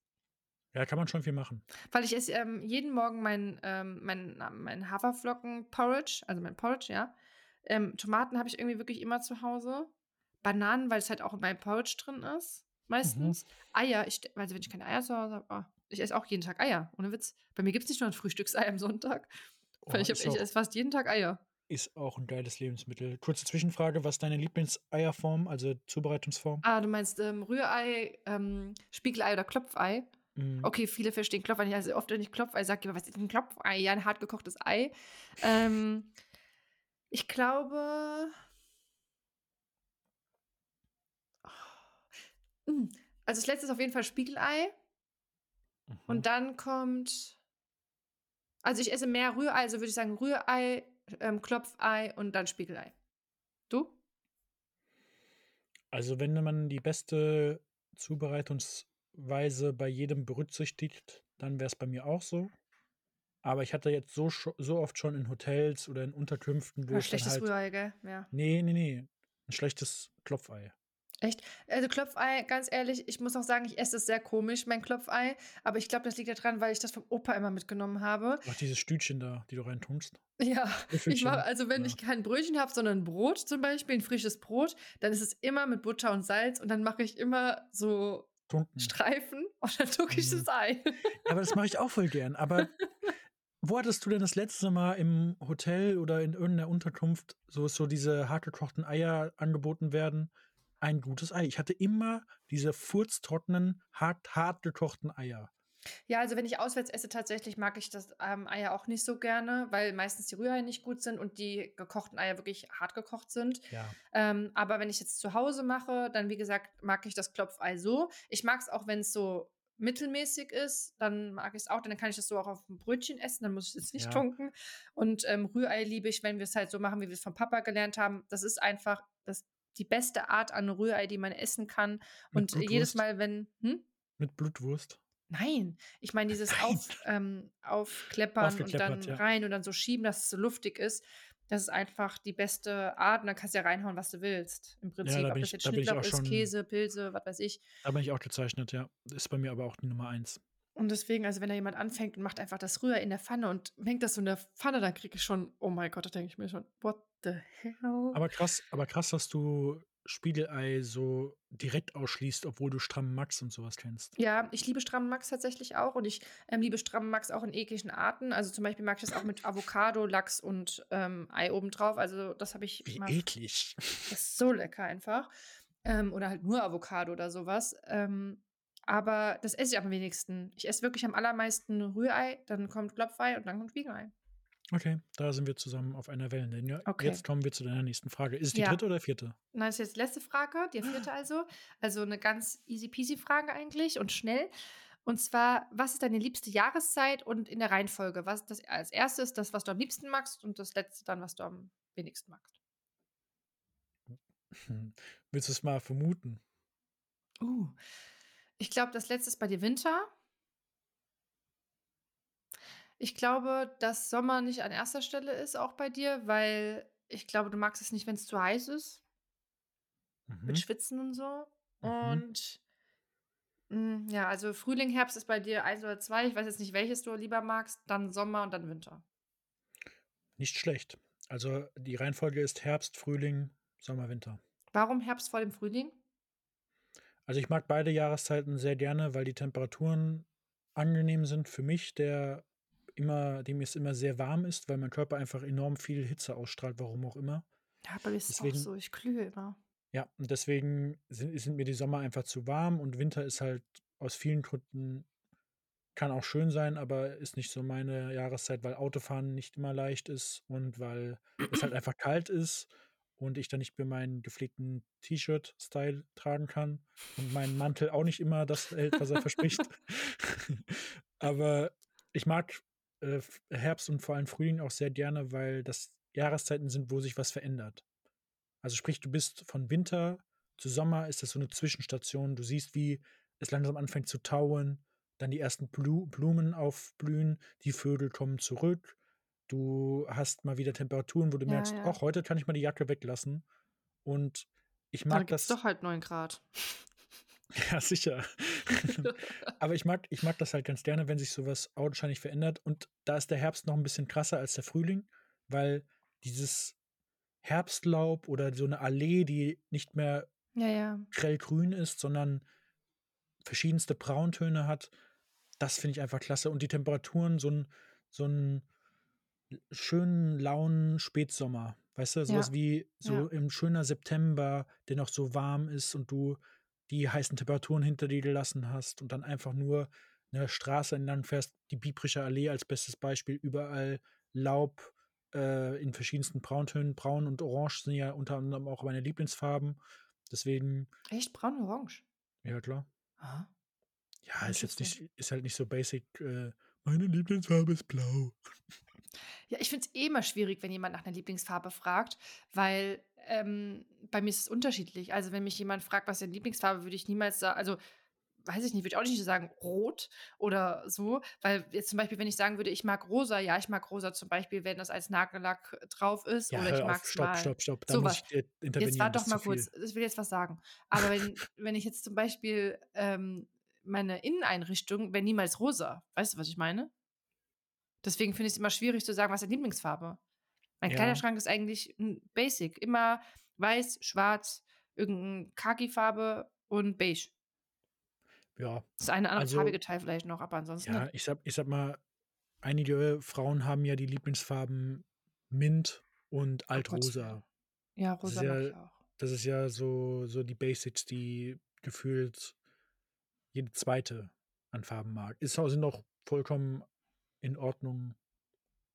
S2: Ja, kann man schon viel machen.
S1: Weil ich esse, ähm, jeden Morgen mein, ähm, mein mein Haferflocken-Porridge, also mein Porridge, ja. Ähm, Tomaten habe ich irgendwie wirklich immer zu Hause. Bananen, weil es halt auch in meinem Porridge drin ist,
S2: Mhm.
S1: meistens. Eier, ich also, wenn ich keine Eier zu Hause habe oh, ich esse auch jeden Tag Eier, ohne Witz. Bei mir gibt's nicht nur 'n Frühstücksei am Sonntag, *laughs*
S2: Oh,
S1: weil ich ich esse fast jeden Tag Eier.
S2: ist auch 'n geiles Lebensmittel. Kurze Zwischenfrage, was ist deine Lieblingseierform, also Zubereitungsform?
S1: Ah, du meinst, ähm, Rührei, ähm, Spiegelei oder Klopfei?
S2: Mhm.
S1: Okay, viele verstehen Klopfei nicht. Also, oft, wenn ich Klopfei sage: „Ja, was ist 'n Klopfei?“ Ja, 'n hart gekochtes Ei. Ähm, ich glaube hm, also, das Letzte ist auf jeden Fall Spiegelei.
S2: Mhm.
S1: Und dann kommt also, ich esse mehr Rührei, also, würde ich sagen Rührei, ähm, Klopfei und dann Spiegelei. Du?
S2: Also, wenn man die beste Zubereitungsweise bei jedem berücksichtigt, dann wäre es bei mir auch so. Aber ich hatte jetzt so so oft schon in Hotels oder in Unterkünften, wo
S1: Ja,
S2: es dann
S1: schlechtes
S2: halt
S1: Rührei, gell? Ja.
S2: Ne, ne, ne, 'n schlechtes Klopfei.
S1: Echt? Also, Klopfei, ganz ehrlich, ich muss auch sagen, ich esse das sehr komisch, mein Klopfei. Aber ich glaube, das liegt daran, weil ich das vom Opa immer mitgenommen habe.
S2: Ach, dieses Stütchen da, die du reintunst?
S1: Ja, *laughs* ich mache also, wenn
S2: ja.
S1: ich kein Brötchen habe, sondern Brot zum Beispiel, 'n frisches Brot, dann ist es immer mit Butter und Salz und dann mache ich immer so
S2: Tunken.
S1: Streifen und dann tunke ich das Ei.
S2: Ja, aber das mache ich auch voll gern. Aber *laughs* wo hattest du denn das letzte Mal im Hotel oder in irgend 'ner Unterkunft so so diese hart gekochten Eier angeboten werden? Ein gutes Ei. Ich hatte immer diese furztrockenen, hart hart gekochten Eier.
S1: Ja, also, wenn ich auswärts esse, tatsächlich mag ich das, ähm, Eier auch nicht so gerne, weil meistens die Rührei nicht gut sind und die gekochten Eier wirklich hart gekocht sind.
S2: Ja.
S1: Ähm, aber wenn ich jetzt zu Hause mache, dann, wie gesagt, mag ich das Klopfei so. Ich mag's auch, wenn's so mittelmäßig ist, dann mag ich's auch, dann kann ich das so auch auf 'n Brötchen essen, dann muss ich das nicht
S2: Ja.
S1: tunken. Und, ähm, Rührei liebe ich, wenn wir's halt so machen, wie wir's vom Papa gelernt haben. Das ist einfach das die beste Art an Rührei, die man essen kann.
S2: Mit
S1: Und jedes
S2: Blutwurst?
S1: Mal, wenn hm?
S2: Mit Blutwurst?
S1: Nein, ich meine dieses
S2: Nein.
S1: auf ähm, aufkleppern und dann
S2: ja.
S1: rein und dann so schieben, dass es so luftig ist. Das ist einfach die beste Art und dann kannst du ja reinhauen, was du willst im
S2: Ja,
S1: Prinzip.
S2: da
S1: Ob das
S2: ich
S1: jetzt
S2: da
S1: Schnittlauch
S2: auch
S1: ist,
S2: schon
S1: Käse, Pilze, was weiß ich.
S2: da bin ich auch gezeichnet, ja. Ist bei mir aber auch die Nummer 1.
S1: Und deswegen, also, wenn da jemand anfängt und macht einfach das Rührei in der Pfanne und mengt das so in der Pfanne, dann kriege ich schon oh mein Gott, da denke ich mir schon: „What the hell?“
S2: Aber krass aber krass, dass du Spiegelei so direkt ausschließt, obwohl du Stramm Max und so was kennst.
S1: Ja, ich liebe Strammen Max tatsächlich auch und ich, ähm, liebe Strammen Max auch in ekligen Arten. Also, zum Beispiel mag ich das auch mit Avocado, Lachs und, ähm, Ei obendrauf. Also, das habe ich
S2: Wie
S1: mal
S2: eklig.
S1: Das ist so lecker einfach. Ähm, oder halt nur Avocado oder so was. Ähm, aber das esse ich am wenigsten. Ich esse wirklich am allermeisten Rührei, dann kommt Klopfei und dann kommt Spiegelei.
S2: Okay, da sind wir zusammen auf einer Wellenlänge.
S1: Okay.
S2: Jetzt kommen wir zu deiner nächsten Frage. Ist es die
S1: Ja.
S2: 3. oder 4.?
S1: Nein, das ist jetzt die letzte Frage, die 4. also. Also, 'ne ganz easy peasy Frage eigentlich und schnell. Und zwar: Was ist deine liebste Jahreszeit und in der Reihenfolge? Was das als 1. das, was du am liebsten magst und das Letzte dann, was du am wenigsten magst?
S2: Hm. Willst du's mal vermuten?
S1: Uh, ich glaube, das Letzte ist bei dir Winter. Ich glaube, dass Sommer nicht an 1. Stelle ist auch bei dir, weil ich glaube, du magst es nicht, wenn's zu heiß ist. Mit
S2: Mhm.
S1: Schwitzen und so.
S2: Mhm.
S1: Und hm, ja, also Frühling, Herbst ist bei dir 1 oder 2. Ich weiß jetzt nicht, welches du lieber magst, dann Sommer und dann Winter.
S2: Nicht schlecht. Also, die Reihenfolge ist Herbst, Frühling, Sommer, Winter.
S1: Warum Herbst vor dem Frühling?
S2: Also, ich mag beide Jahreszeiten sehr gerne, weil die Temperaturen angenehm sind für mich, der immer dem es immer sehr warm ist, weil mein Körper einfach enorm viel Hitze ausstrahlt, warum auch immer.
S1: Ja, mir ist es auch
S2: Deswegen
S1: so, ich glühe immer.
S2: Ja, und deswegen sind sind mir die Sommer einfach zu warm und Winter ist halt aus vielen Gründen kann auch schön sein, aber ist nicht so meine Jahreszeit, weil Autofahren nicht immer leicht ist und weil es halt einfach *clears throat* kalt ist und ich dann nicht mehr meinen gepflegten T-Shirt-Style tragen kann und mein Mantel auch nicht immer das hält, was er verspricht. *laughs* *laughs* Aber ich mag, äh, Herbst und vor allem Frühling auch sehr gerne, weil das Jahreszeiten sind, wo sich was verändert. Also, sprich, du bist von Winter zu Sommer ist das so 'ne Zwischenstation. Du siehst, wie es langsam anfängt zu tauen, dann die ersten Blu Blumen aufblühen, die Vögel kommen zurück. Du hast mal wieder Temperaturen, wo du
S1: Ja,
S2: merkst:
S1: ja.
S2: „Ach, heute kann ich mal die Jacke weglassen.“ Und ich mag
S1: gibt's
S2: das
S1: doch halt 9 Grad. *laughs*
S2: Ja, sicher. *laughs* Aber ich mag ich mag das halt ganz gerne, wenn sich so was augenscheinlich verändert und da ist der Herbst noch 'n bisschen krasser als der Frühling, weil dieses Herbstlaub oder so 'ne Allee, die nicht mehr
S1: Ja, ja.
S2: grellgrün ist, sondern verschiedenste Brauntöne hat, das finde ich einfach klasse und die Temperaturen, so 'n so 'n l schönen, lauen Spätsommer. Weißt du, so was
S1: Ja,
S2: wie so
S1: ja.
S2: im schöner September, der noch so warm ist und du die heißen Temperaturen hinter dir gelassen hast und dann einfach nur 'ne Straße entlang fährst, die Biebricher Allee als bestes Beispiel, überall Laub, äh, in verschiedensten Brauntönen. Braun und Orange sind ja unter anderem auch meine Lieblingsfarben. Deswegen
S1: Echt? Braun und Orange?
S2: Ja, klar.
S1: Aha.
S2: Ja, ist jetzt nicht ist halt nicht so basic, äh: „Meine Lieblingsfarbe ist blau.“
S1: Ja, ich finde es eh immer schwierig, wenn jemand nach 'ner Lieblingsfarbe fragt, weil, ähm, bei mir ist es unterschiedlich. Also, wenn mich jemand fragt: „Was ist deine Lieblingsfarbe?“, würde ich niemals sa also, weiß ich nicht, würde ich auch nicht sagen: „Rot“ oder so, weil jetzt zum Beispiel, wenn ich sagen würde: „Ich mag rosa“, ja, ich mag rosa zum Beispiel, wenn das als Nagellack drauf ist
S2: Ja,
S1: oder ich
S2: auf.
S1: mag's
S2: Stopp, stopp, stopp. Da
S1: so
S2: muss ich
S1: Jetzt warte doch mal kurz, ich will jetzt was sagen. Aber wenn wenn ich jetzt zum Beispiel, ähm meine Inneneinrichtung wäre niemals rosa. Weißt du, was ich meine? Deswegen finde ich's immer schwierig zu sagen: „Was ist deine Lieblingsfarbe?“ Mein
S2: Ja.
S1: Kleiderschrank ist eigentlich, basic, immer weiß, schwarz, irgend 'n Khaki-Farbe und beige.
S2: Ja,
S1: Das eine andere
S2: also
S1: farbige Teil vielleicht noch, aber ansonsten
S2: ja, ich sage ich sage mal, einige Frauen haben ja die Lieblingsfarben Mint und. Altrosa.
S1: Ja,
S2: Das ist
S1: rosa
S2: ja
S1: ich auch.
S2: das ist ja so so die Basics, die gefühlt jede 2. an Farben mag. Ist auch sind auch vollkommen in Ordnung,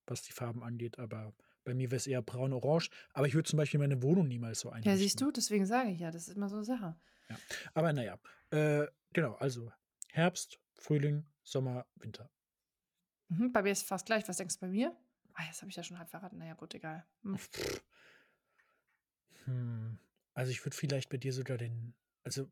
S2: was die Farben angeht, aber bei mir wäre es eher braun, orange. Aber ich würde zum Beispiel meine Wohnung niemals so
S1: Ja, siehst
S2: einrichten.
S1: du, deswegen sage ich ja, das ist immer so 'ne Sache.
S2: Ja, aber na ja. Äh, genau, also Herbst, Frühling, Sommer, Winter.
S1: Mhm, bei mir ist fast gleich. Was denkst du bei mir? Ah, jetzt habe ich ja schon halb verraten. Na ja, gut, egal. Hm.
S2: Hm, also, ich würde vielleicht bei dir sogar den also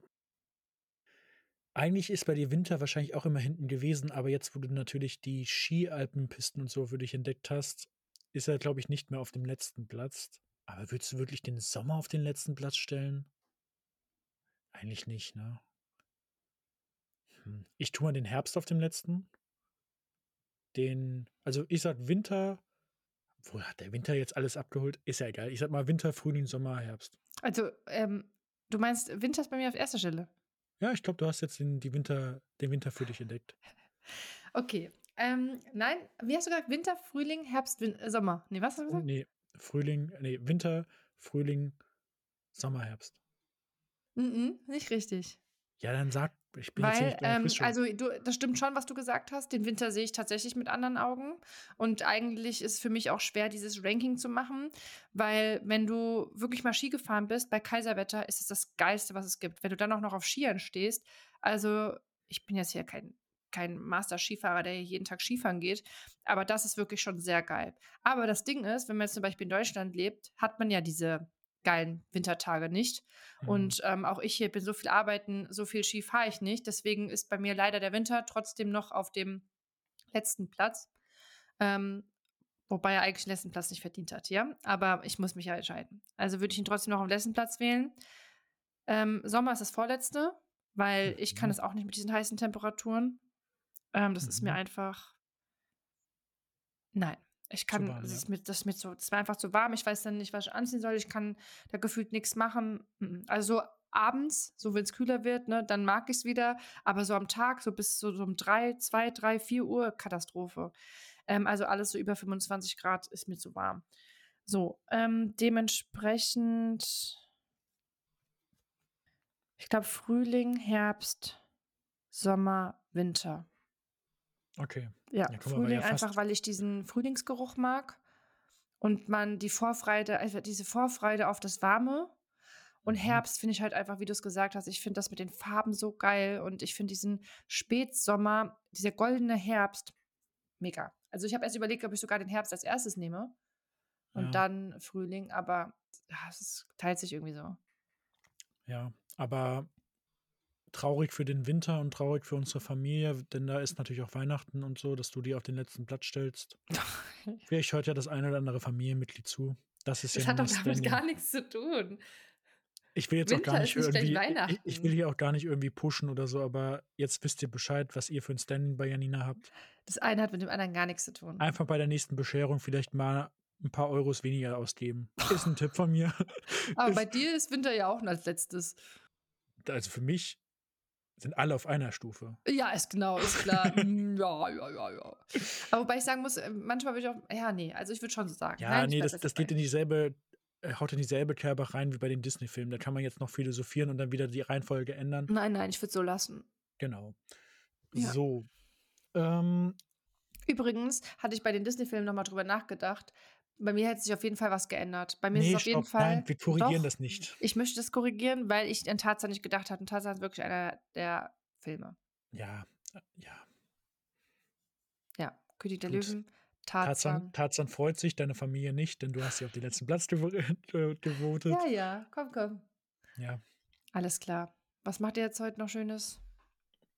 S2: eigentlich ist bei dir Winter wahrscheinlich auch immer hinten gewesen, aber jetzt, wo du natürlich die Skialpenpisten und so für dich entdeckt hast, ist er, glaube ich, nicht mehr auf dem letzten Platz. Aber würdest du wirklich den Sommer auf den letzten Platz stellen? Eigentlich nicht, ne? Hm, ich tue mal den Herbst auf dem letzten. Den also, ich sage Winter wo hat der Winter jetzt alles abgeholt? Ist ja egal. Ich sage mal Winter, Frühling, Sommer, Herbst.
S1: Also, ähm, du meinst, Winter ist bei mir auf 1. Stelle?
S2: Ja, ich glaube, du hast jetzt den die Winter den Winter für dich entdeckt. *laughs*
S1: Okay, ähm, nein, wie hast du gesagt? Winter, Frühling, Herbst, Win äh, Sommer. Ne, was hast du gesagt?
S2: ne, Frühling ne, Winter, Frühling, Sommer, Herbst.
S1: Mm-mm, nicht richtig.
S2: Ja, dann sag ich bin jetzt hier
S1: Weil,
S2: nicht bei der
S1: ähm, also, du das stimmt schon, was du gesagt hast. Den Winter sehe ich tatsächlich mit anderen Augen. Und eigentlich ist es für mich auch schwer, dieses Ranking zu machen, weil wenn du wirklich mal Ski gefahren bist, bei Kaiserwetter ist es das Geilste, was es gibt. Wenn du dann auch noch auf Skiern stehst also, ich bin jetzt hier kein kein Master-Skifahrer, der hier jeden Tag Skifahren geht, aber das ist wirklich schon sehr geil. Aber das Ding ist, wenn man jetzt zum Beispiel in Deutschland lebt, hat man ja diese geilen Wintertage nicht.
S2: Mhm.
S1: Und, ähm, auch ich hier bin so viel arbeiten, so viel Ski fahre ich nicht. Deswegen ist bei mir leider der Winter trotzdem noch auf dem letzten Platz, ähm, wobei er eigentlich den letzten Platz nicht verdient hat, ja? Aber ich muss mich ja entscheiden. Also, würde ich ihn trotzdem noch aufm letzten Platz wählen. Ähm, Sommer ist das Vorletzte, weil ich kann
S2: Mhm.
S1: es auch nicht mit diesen heißen Temperaturen. Ähm, das ist mir
S2: Mhm.
S1: einfach Nein, ich kann
S2: warm,
S1: das ist mir das ist mir zu das ist mir einfach zu warm. Ich weiß dann nicht, was ich anziehen soll. Ich kann da gefühlt nix machen. Mm-mm. Also, so abends, so wenn's kühler wird, ne, dann mag ich's wieder, aber so am Tag, so bis so so um 3, 2, 3, 4:00, Katastrophe. Ähm, also, alles so über 25 C ist mir zu warm. So, ähm, dementsprechend ich glaube, Frühling, Herbst, Sommer, Winter.
S2: Okay.
S1: Ja,
S2: Ja,
S1: Frühling
S2: ja
S1: einfach, weil ich diesen Frühlingsgeruch mag und man die Vorfreude einfach diese Vorfreude auf das Warme. Und
S2: Mhm.
S1: Herbst finde ich halt einfach, wie du's gesagt hast ich finde das mit den Farben so geil und ich finde diesen Spätsommer, dieser goldene Herbst mega. Also, ich habe erst überlegt, ob ich sogar den Herbst als 1. nehme und
S2: Ja.
S1: dann Frühling, aber, ja, es teilt sich irgendwie so.
S2: Ja, aber traurig für den Winter und traurig für unsere Familie, denn da ist natürlich auch Weihnachten und so, dass du die auf den letzten Platz stellst. *laughs* Vielleicht hört ja das eine oder andere Familienmitglied zu. Das ist ja
S1: Das
S2: nun
S1: hat doch damit gar nix zu tun.
S2: Ich will jetzt auch gar
S1: Winter
S2: nicht
S1: nicht
S2: irgendwie ich ich will hier auch gar nicht irgendwie pushen oder so, aber jetzt wisst ihr Bescheid, was ihr für 'n Standing bei Janina habt.
S1: Das eine hat mit dem anderen gar nix zu tun.
S2: Einfach bei der nächsten Bescherung vielleicht mal 'n paar Euros weniger ausgeben. Ist 'n Tipp von mir.
S1: Aber *laughs* bei
S2: Ist
S1: dir ist Winter ja auch als Letztes.
S2: Also, für mich sind alle auf einer Stufe.
S1: Ja, ist genau, ist klar. *laughs* Hm, ja, ja, ja, ja. Aber wobei ich sagen muss, äh, manchmal würde ich auch ja, ne, also, ich würde schon so sagen.
S2: Ja,
S1: Nein,
S2: ne,
S1: bleib
S2: das das geht in dieselbe äh, haut in dieselbe Kerbe rein wie bei den Disney-Filmen. Da kann man jetzt noch philosophieren und dann wieder die Reihenfolge ändern.
S1: Nein, nein, ich würde es so lassen.
S2: Genau.
S1: Ja.
S2: So. Ähm
S1: Übrigens hatte ich bei den Disney-Filmen noch mal drüber nachgedacht. Bei mir hätte sich auf jeden Fall was geändert. Bei mir ist
S2: Ne,
S1: es auf jeden
S2: stopp, nein,
S1: Fall
S2: wir korrigieren
S1: doch,
S2: das nicht.
S1: ich möchte das korrigieren, weil ich an Tarzan nicht gedacht hatte und Tarzan ist wirklich einer der Filme.
S2: Ja, äh, ja.
S1: Ja, König der
S2: Gut.
S1: Löwen,
S2: Tarzan
S1: Tarzan.
S2: Tarzan freut sich, deine Familie nicht, denn du hast sie auf den letzten Platz *laughs* äh, gewotet.
S1: Ja, ja, komm, komm.
S2: Ja.
S1: Alles klar. Was macht ihr jetzt heute noch Schönes?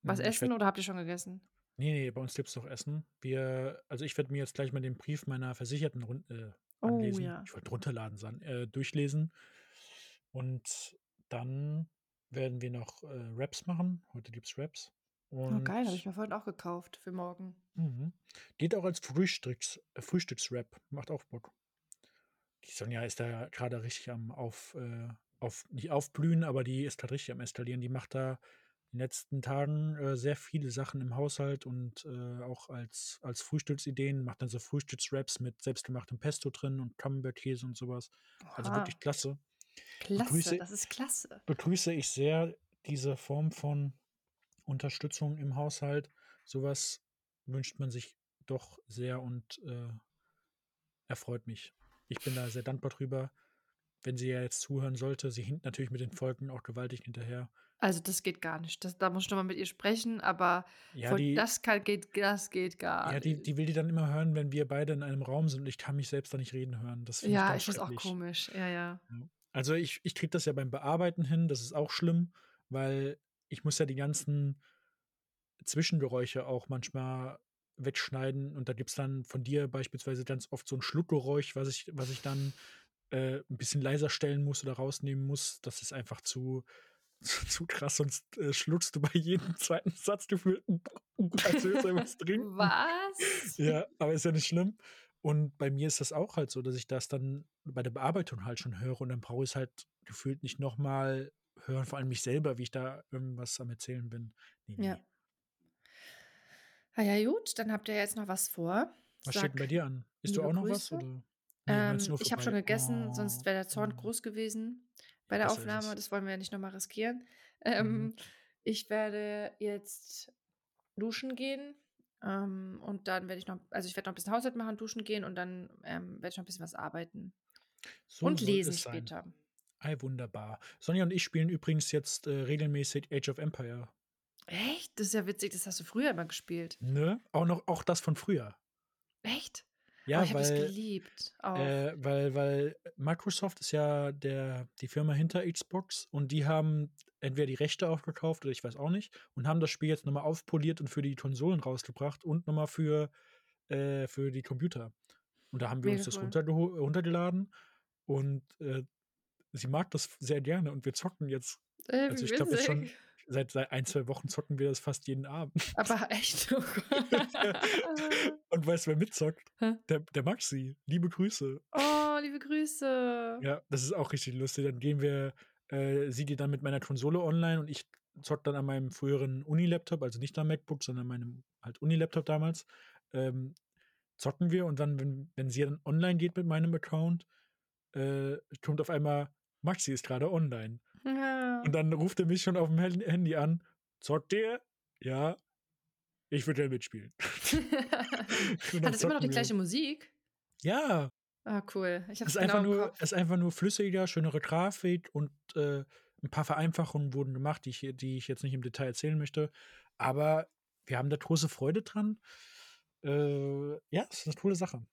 S1: Was
S2: Hm, ich
S1: essen
S2: werde
S1: oder habt ihr schon gegessen?
S2: Ne, ne, bei uns gibt's noch Essen. Wir also, ich werde mir jetzt gleich mal den Brief meiner Versicherten run äh,
S1: Oh
S2: anlesen.
S1: ja.
S2: Ich wollte runterladen sagen, äh, durchlesen. Und dann werden wir noch, äh, Wraps machen. Heute gibt's Wraps.
S1: Oh geil, habe ich
S2: Und
S1: mir vorhin auch gekauft für morgen.
S2: Mhm. Geht auch als Frühstücks äh, Frühstückswrap. Macht auch Bock. Die Sonja ist da grade richtig am auf äh, auf nicht aufblühen, aber die ist grad richtig am eskalieren. Die macht da den letzten Tagen, äh, sehr viele Sachen im Haushalt und, äh, auch als als Frühstücksideen, macht dann so Frühstückswraps mit selbstgemachtem Pesto drin und Camembert-Käse und so was. Also, wirklich
S1: Oha.
S2: klasse.
S1: Klasse,
S2: Begrüße
S1: das ist klasse.
S2: begrüße ich sehr diese Form von Unterstützung im Haushalt. So was wünscht man sich doch sehr und, äh, erfreut mich. Ich bin da sehr dankbar drüber. Wenn sie ja jetzt zuhören sollte, sie hinkt natürlich mit den Folgen auch gewaltig hinterher.
S1: Also, das geht gar nicht. Das da muss ich noch mal mit ihr sprechen, aber
S2: Ja,
S1: von
S2: die
S1: das kann geht das geht gar
S2: ja, die
S1: nicht.
S2: die will die dann immer hören, wenn wir beide in einem Raum sind und ich kann mich selbst da nicht reden hören. Das finde ich
S1: Ja,
S2: ganz
S1: ich finde es auch komisch. Ja, ja.
S2: Also, ich ich kriege das ja beim Bearbeiten hin, das ist auch schlimm, weil ich muss ja die ganzen Zwischengeräusche auch manchmal wegschneiden und da gibt's dann von dir beispielsweise ganz oft so 'n Schluckgeräusch, was ich was ich dann, äh, 'n bisschen leiser stellen muss oder rausnehmen muss. Das ist einfach zu *laughs* zu krass, sonst, äh, schluckst du bei jedem *laughs* zweiten Satz gefühlt, *laughs* als würdest du was trinken.
S1: Was?
S2: Ja, aber ist ja nicht schlimm. Und bei mir ist das auch halt so, dass ich das dann bei der Bearbeitung halt schon höre und dann brauche ich's halt gefühlt nicht noch mal hören, vor allem mich selber, wie ich da irgendwas am Erzählen bin. Ne,
S1: Ja.
S2: ne.
S1: Ah ja, gut, dann habt ihr jetzt noch was vor.
S2: Was steht denn bei
S1: Sag
S2: dir an? Isst du auch noch was
S1: Grüße.
S2: oder? Ne, meinst
S1: Ähm, ich habe schon gegessen, sonst
S2: Oh,
S1: wäre der Zorn groß gewesen bei der
S2: ist
S1: Aufnahme. Das wollen wir ja nicht noch mal riskieren.
S2: Mhm.
S1: Ähm, ich werde jetzt duschen gehen, ähm, und dann werde ich noch also, ich werde noch 'n bisschen Haushalt machen, duschen gehen und dann, ähm, werde ich noch 'n bisschen was arbeiten.
S2: So
S1: Und lesen
S2: sein.
S1: später.
S2: Ei, wunderbar. Sonja und ich spielen übrigens jetzt, äh, regelmäßig Age of Empire.
S1: Echt? Das ist ja witzig, das hast du früher immer gespielt.
S2: Ne? Auch noch auch das von früher.
S1: Echt? Oh,
S2: Ja,
S1: ich habe
S2: weil
S1: geliebt auch.
S2: äh, weil weil Microsoft ist ja der die Firma hinter Xbox und die haben entweder die Rechte aufgekauft oder ich weiß auch nicht und haben das Spiel jetzt noch mal aufpoliert und für die Konsolen rausgebracht und noch mal für äh, für die Computer. Und da haben wir uns
S1: Mega
S2: das
S1: cool.
S2: runtergeladen und, äh, sie mag das sehr gerne und wir zocken jetzt
S1: Äh,
S2: also, ich glaube jetzt schon. Seit seit 1, 2 Wochen zocken wir das fast jeden Abend.
S1: Aber *laughs* echt? Oh.
S2: Und weißt du, wer mitzockt?
S1: Hä?
S2: Der der Maxi. Liebe Grüße.
S1: Oh, liebe Grüße.
S2: Ja, das ist auch richtig lustig. Dann gehen wir äh, sie geht dann mit meiner Konsole online und ich zocke dann an meinem früheren Uni-Laptop, also nicht am MacBook, sondern meinem halt Uni-Laptop damals. Ähm, zocken wir und dann, wenn wenn sie dann online geht mit meinem Account, äh, kommt auf einmal: „Maxi ist grade online.“
S1: Ja.
S2: Und dann ruft er mich schon auf'm Hel Handy an: „Zockt ihr?“ „Ja.“ „Ich würde gern mitspielen.“ *laughs* Und
S1: Hat das immer noch die gleiche Musik?
S2: Ja.
S1: Ah, cool. Ich habe
S2: Ist
S1: es
S2: einfach
S1: genau im
S2: nur
S1: Kopf.
S2: ist einfach nur flüssiger, schönere Grafik und, äh, 'n paar Vereinfachungen wurden gemacht, die ich die ich jetzt nicht im Detail erzählen möchte. Aber wir haben da große Freude dran. Äh, ja, es ist 'ne coole Sache.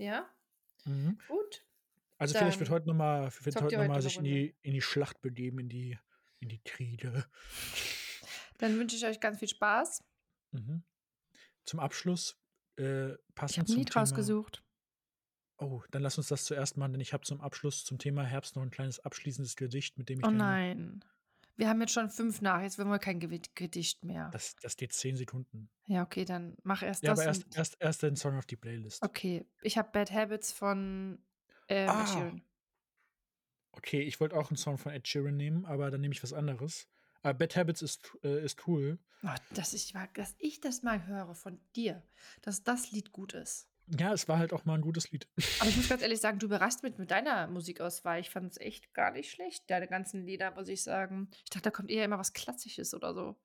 S1: Ja?
S2: Mhm.
S1: Gut.
S2: Also, vielleicht wird heute noch mal wird heute noch mal sich in die in die Schlacht begeben, in die in die Kriege. *laughs*
S1: Dann wünsche ich euch ganz viel Spaß.
S2: Mhm. Zum Abschluss, äh,
S1: Ich
S2: passend
S1: habe 'n
S2: zum
S1: Lied
S2: Thema
S1: rausgesucht.
S2: Oh, dann lass uns das zuerst machen, denn ich habe zum Abschluss zum Thema Herbst noch ein kleines abschließendes Gedicht, mit dem ich
S1: Oh nein. Wir haben jetzt schon 5 nach, jetzt wollen wir kein Gedicht mehr.
S2: Das das geht 10 Sekunden.
S1: Ja, okay, dann mach erst
S2: Ja,
S1: das
S2: aber erst erst erst den Song auf die Playlist.
S1: Okay, ich habe Bad Habits von, ähm, Ed
S2: Ah.
S1: Sheeran.
S2: Okay, ich wollte auch 'n Song von Ed Sheeran nehmen, aber dann nehme ich was anderes. Aber Bad Habits ist äh, ist cool.
S1: Oh, dass ich dass ich das mal höre von dir, dass das Lied gut ist.
S2: Ja, es war halt auch mal 'n gutes Lied.
S1: Aber ich muss *laughs* ganz ehrlich sagen, du überraschst mich mit deiner Musikauswahl. Ich fand's echt gar nicht schlecht, deine ganzen Lieder, muss ich sagen. Ich dachte, da kommt eher immer was Klassisches oder so.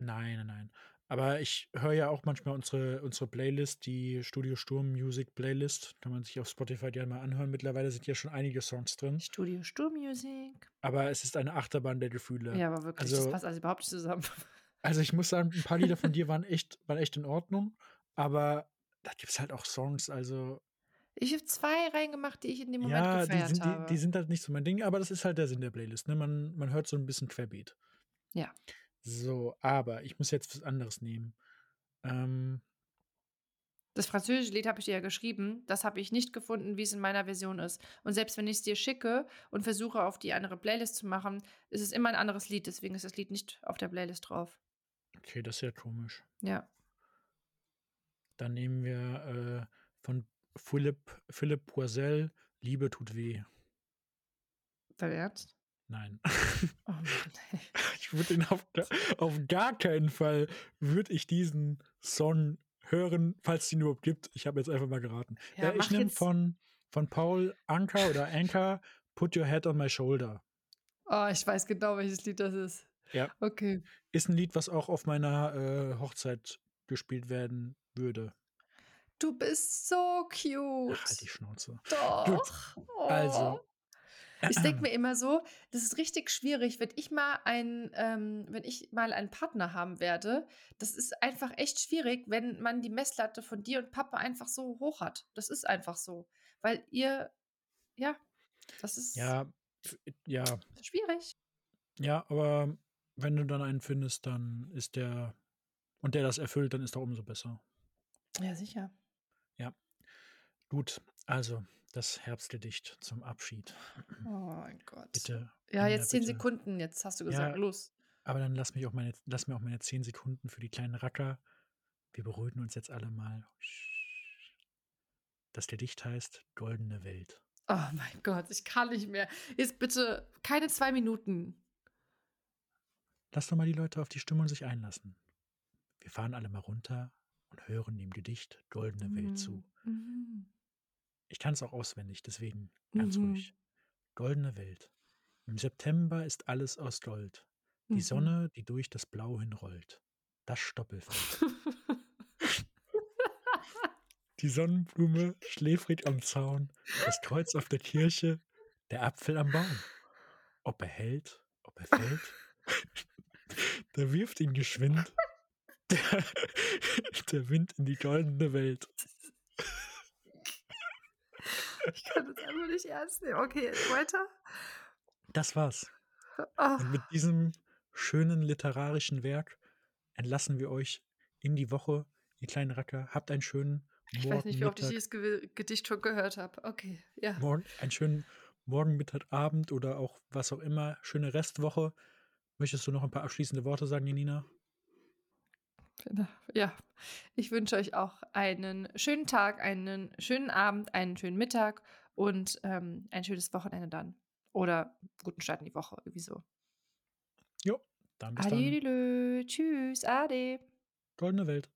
S2: Nein, nein, nein. Aber ich höre ja auch manchmal unsere unsere Playlist, die Studio Sturm Music Playlist. Kann man sich auf Spotify gerne mal anhören. Mittlerweile sind ja schon einige Songs drin.
S1: Studio Sturm Music.
S2: Aber es ist eine Achterbahn der Gefühle.
S1: Ja, aber wirklich, das
S2: Also
S1: passt also überhaupt nicht zusammen. *laughs*
S2: also, ich muss sagen, 'n paar Lieder von dir waren echt waren echt in Ordnung, aber da gibt's halt auch Songs, also
S1: Ich habe 2 reingemacht, die ich in dem Moment
S2: Ja, die
S1: gefeiert
S2: sind die die
S1: habe.
S2: sind halt nicht so mein Ding, aber das ist halt der Sinn der Playlist, ne? Man man hört so 'n bisschen querbeet.
S1: Ja.
S2: So, aber ich muss jetzt was anderes nehmen. Ähm
S1: Das französische Lied habe ich dir ja geschrieben. Das habe ich nicht gefunden, wie's in meiner Version ist. Und selbst wenn ich's dir schicke und versuche, auf die andere Playlist zu machen, ist es immer 'n anderes Lied. Deswegen ist das Lied nicht auf der Playlist drauf.
S2: Okay, das ist ja komisch.
S1: Ja.
S2: Dann nehmen wir, äh, von Philipp Philipp Poisel „Liebe tut weh“.
S1: Dein Ernst?
S2: Nein. *laughs*
S1: Oh Mann.
S2: Ich würde den auf auf gar keinen Fall würde ich diesen Song hören, falls den überhaupt gibt. Ich habe jetzt einfach mal geraten.
S1: Ja,
S2: Äh, ich nehme von von Paul Anka oder Anka „Put Your Head on My Shoulder“.
S1: Oh, ich weiß genau, welches Lied das ist.
S2: Ja.
S1: Okay.
S2: Ist 'n Lied, was auch auf meiner, äh, Hochzeit gespielt werden würde.
S1: Du bist so
S2: Ach, halt die
S1: cute.
S2: Schnauze. Gut,
S1: Doch.
S2: also
S1: Oh. Ich denke *clears throat* mir immer so, das ist richtig schwierig, wenn ich mal einen ähm, wenn ich mal einen Partner haben werde. Das ist einfach echt schwierig, wenn man die Messlatte von dir und Papa einfach so hoch hat. Das ist einfach so, weil ihr ja, das ist
S2: Ja, f ja.
S1: schwierig.
S2: Ja, aber wenn du dann einen findest, dann ist der und der das erfüllt, dann ist doch umso besser.
S1: Ja, sicher.
S2: Ja. Gut, also das Herbstgedicht zum Abschied.
S1: Oh mein Gott.
S2: Bitte,
S1: Ja, jetzt 10
S2: bitte.
S1: Sekunden, jetzt hast du gesagt,
S2: Ja,
S1: los.
S2: aber dann lass mich auch meine lass mir auch meine 10 Sekunden für die kleinen Racker. Wir beruhigen uns jetzt alle mal. Das Gedicht heißt „Goldene Welt“.
S1: Oh mein Gott, ich kann nicht mehr. Jetzt bitte keine 2 Minuten.
S2: Lass doch mal die Leute auf die Stimmung sich einlassen. Wir fahren alle mal runter und hören dem Gedicht „Goldene Welt“ zu.
S1: Mhm.
S2: Ich kann's auch auswendig, deswegen ganz
S1: Mhm.
S2: ruhig. Goldene Welt. Im September ist alles aus Gold. Die
S1: Mhm.
S2: Sonne, die durch das Blau hinrollt. Das Stoppelfeld. Die Sonnenblume schläfrig am Zaun, das Kreuz auf der Kirche, der Apfel am Baum. Ob er hält, ob er fällt, da wirft ihn geschwind *laughs* der, der Wind in die goldene Welt.
S1: Ich kann das einfach nicht ernst nehmen. Okay, weiter.
S2: Das war's. Und mit diesem schönen literarischen Werk entlassen wir euch in die Woche, ihr kleinen Racker. Habt einen schönen
S1: Ich
S2: Morgen,
S1: weiß nicht, wie oft ich dieses Gedicht schon gehört habe. Okay, ja.
S2: morgen, einen schönen Morgen, Mittag, Abend oder auch was auch immer. Schöne Restwoche. Möchtest du noch ein paar abschließende Worte sagen, Janina?
S1: Genau. Ja, ich wünsche euch auch einen schönen Tag, einen schönen Abend, einen schönen Mittag und ähm, ein schönes Wochenende dann. Oder guten Start in die Woche, irgendwie so.
S2: Jo, dann bis dann.
S1: Adieu, tschüss, ade.
S2: Goldene Welt.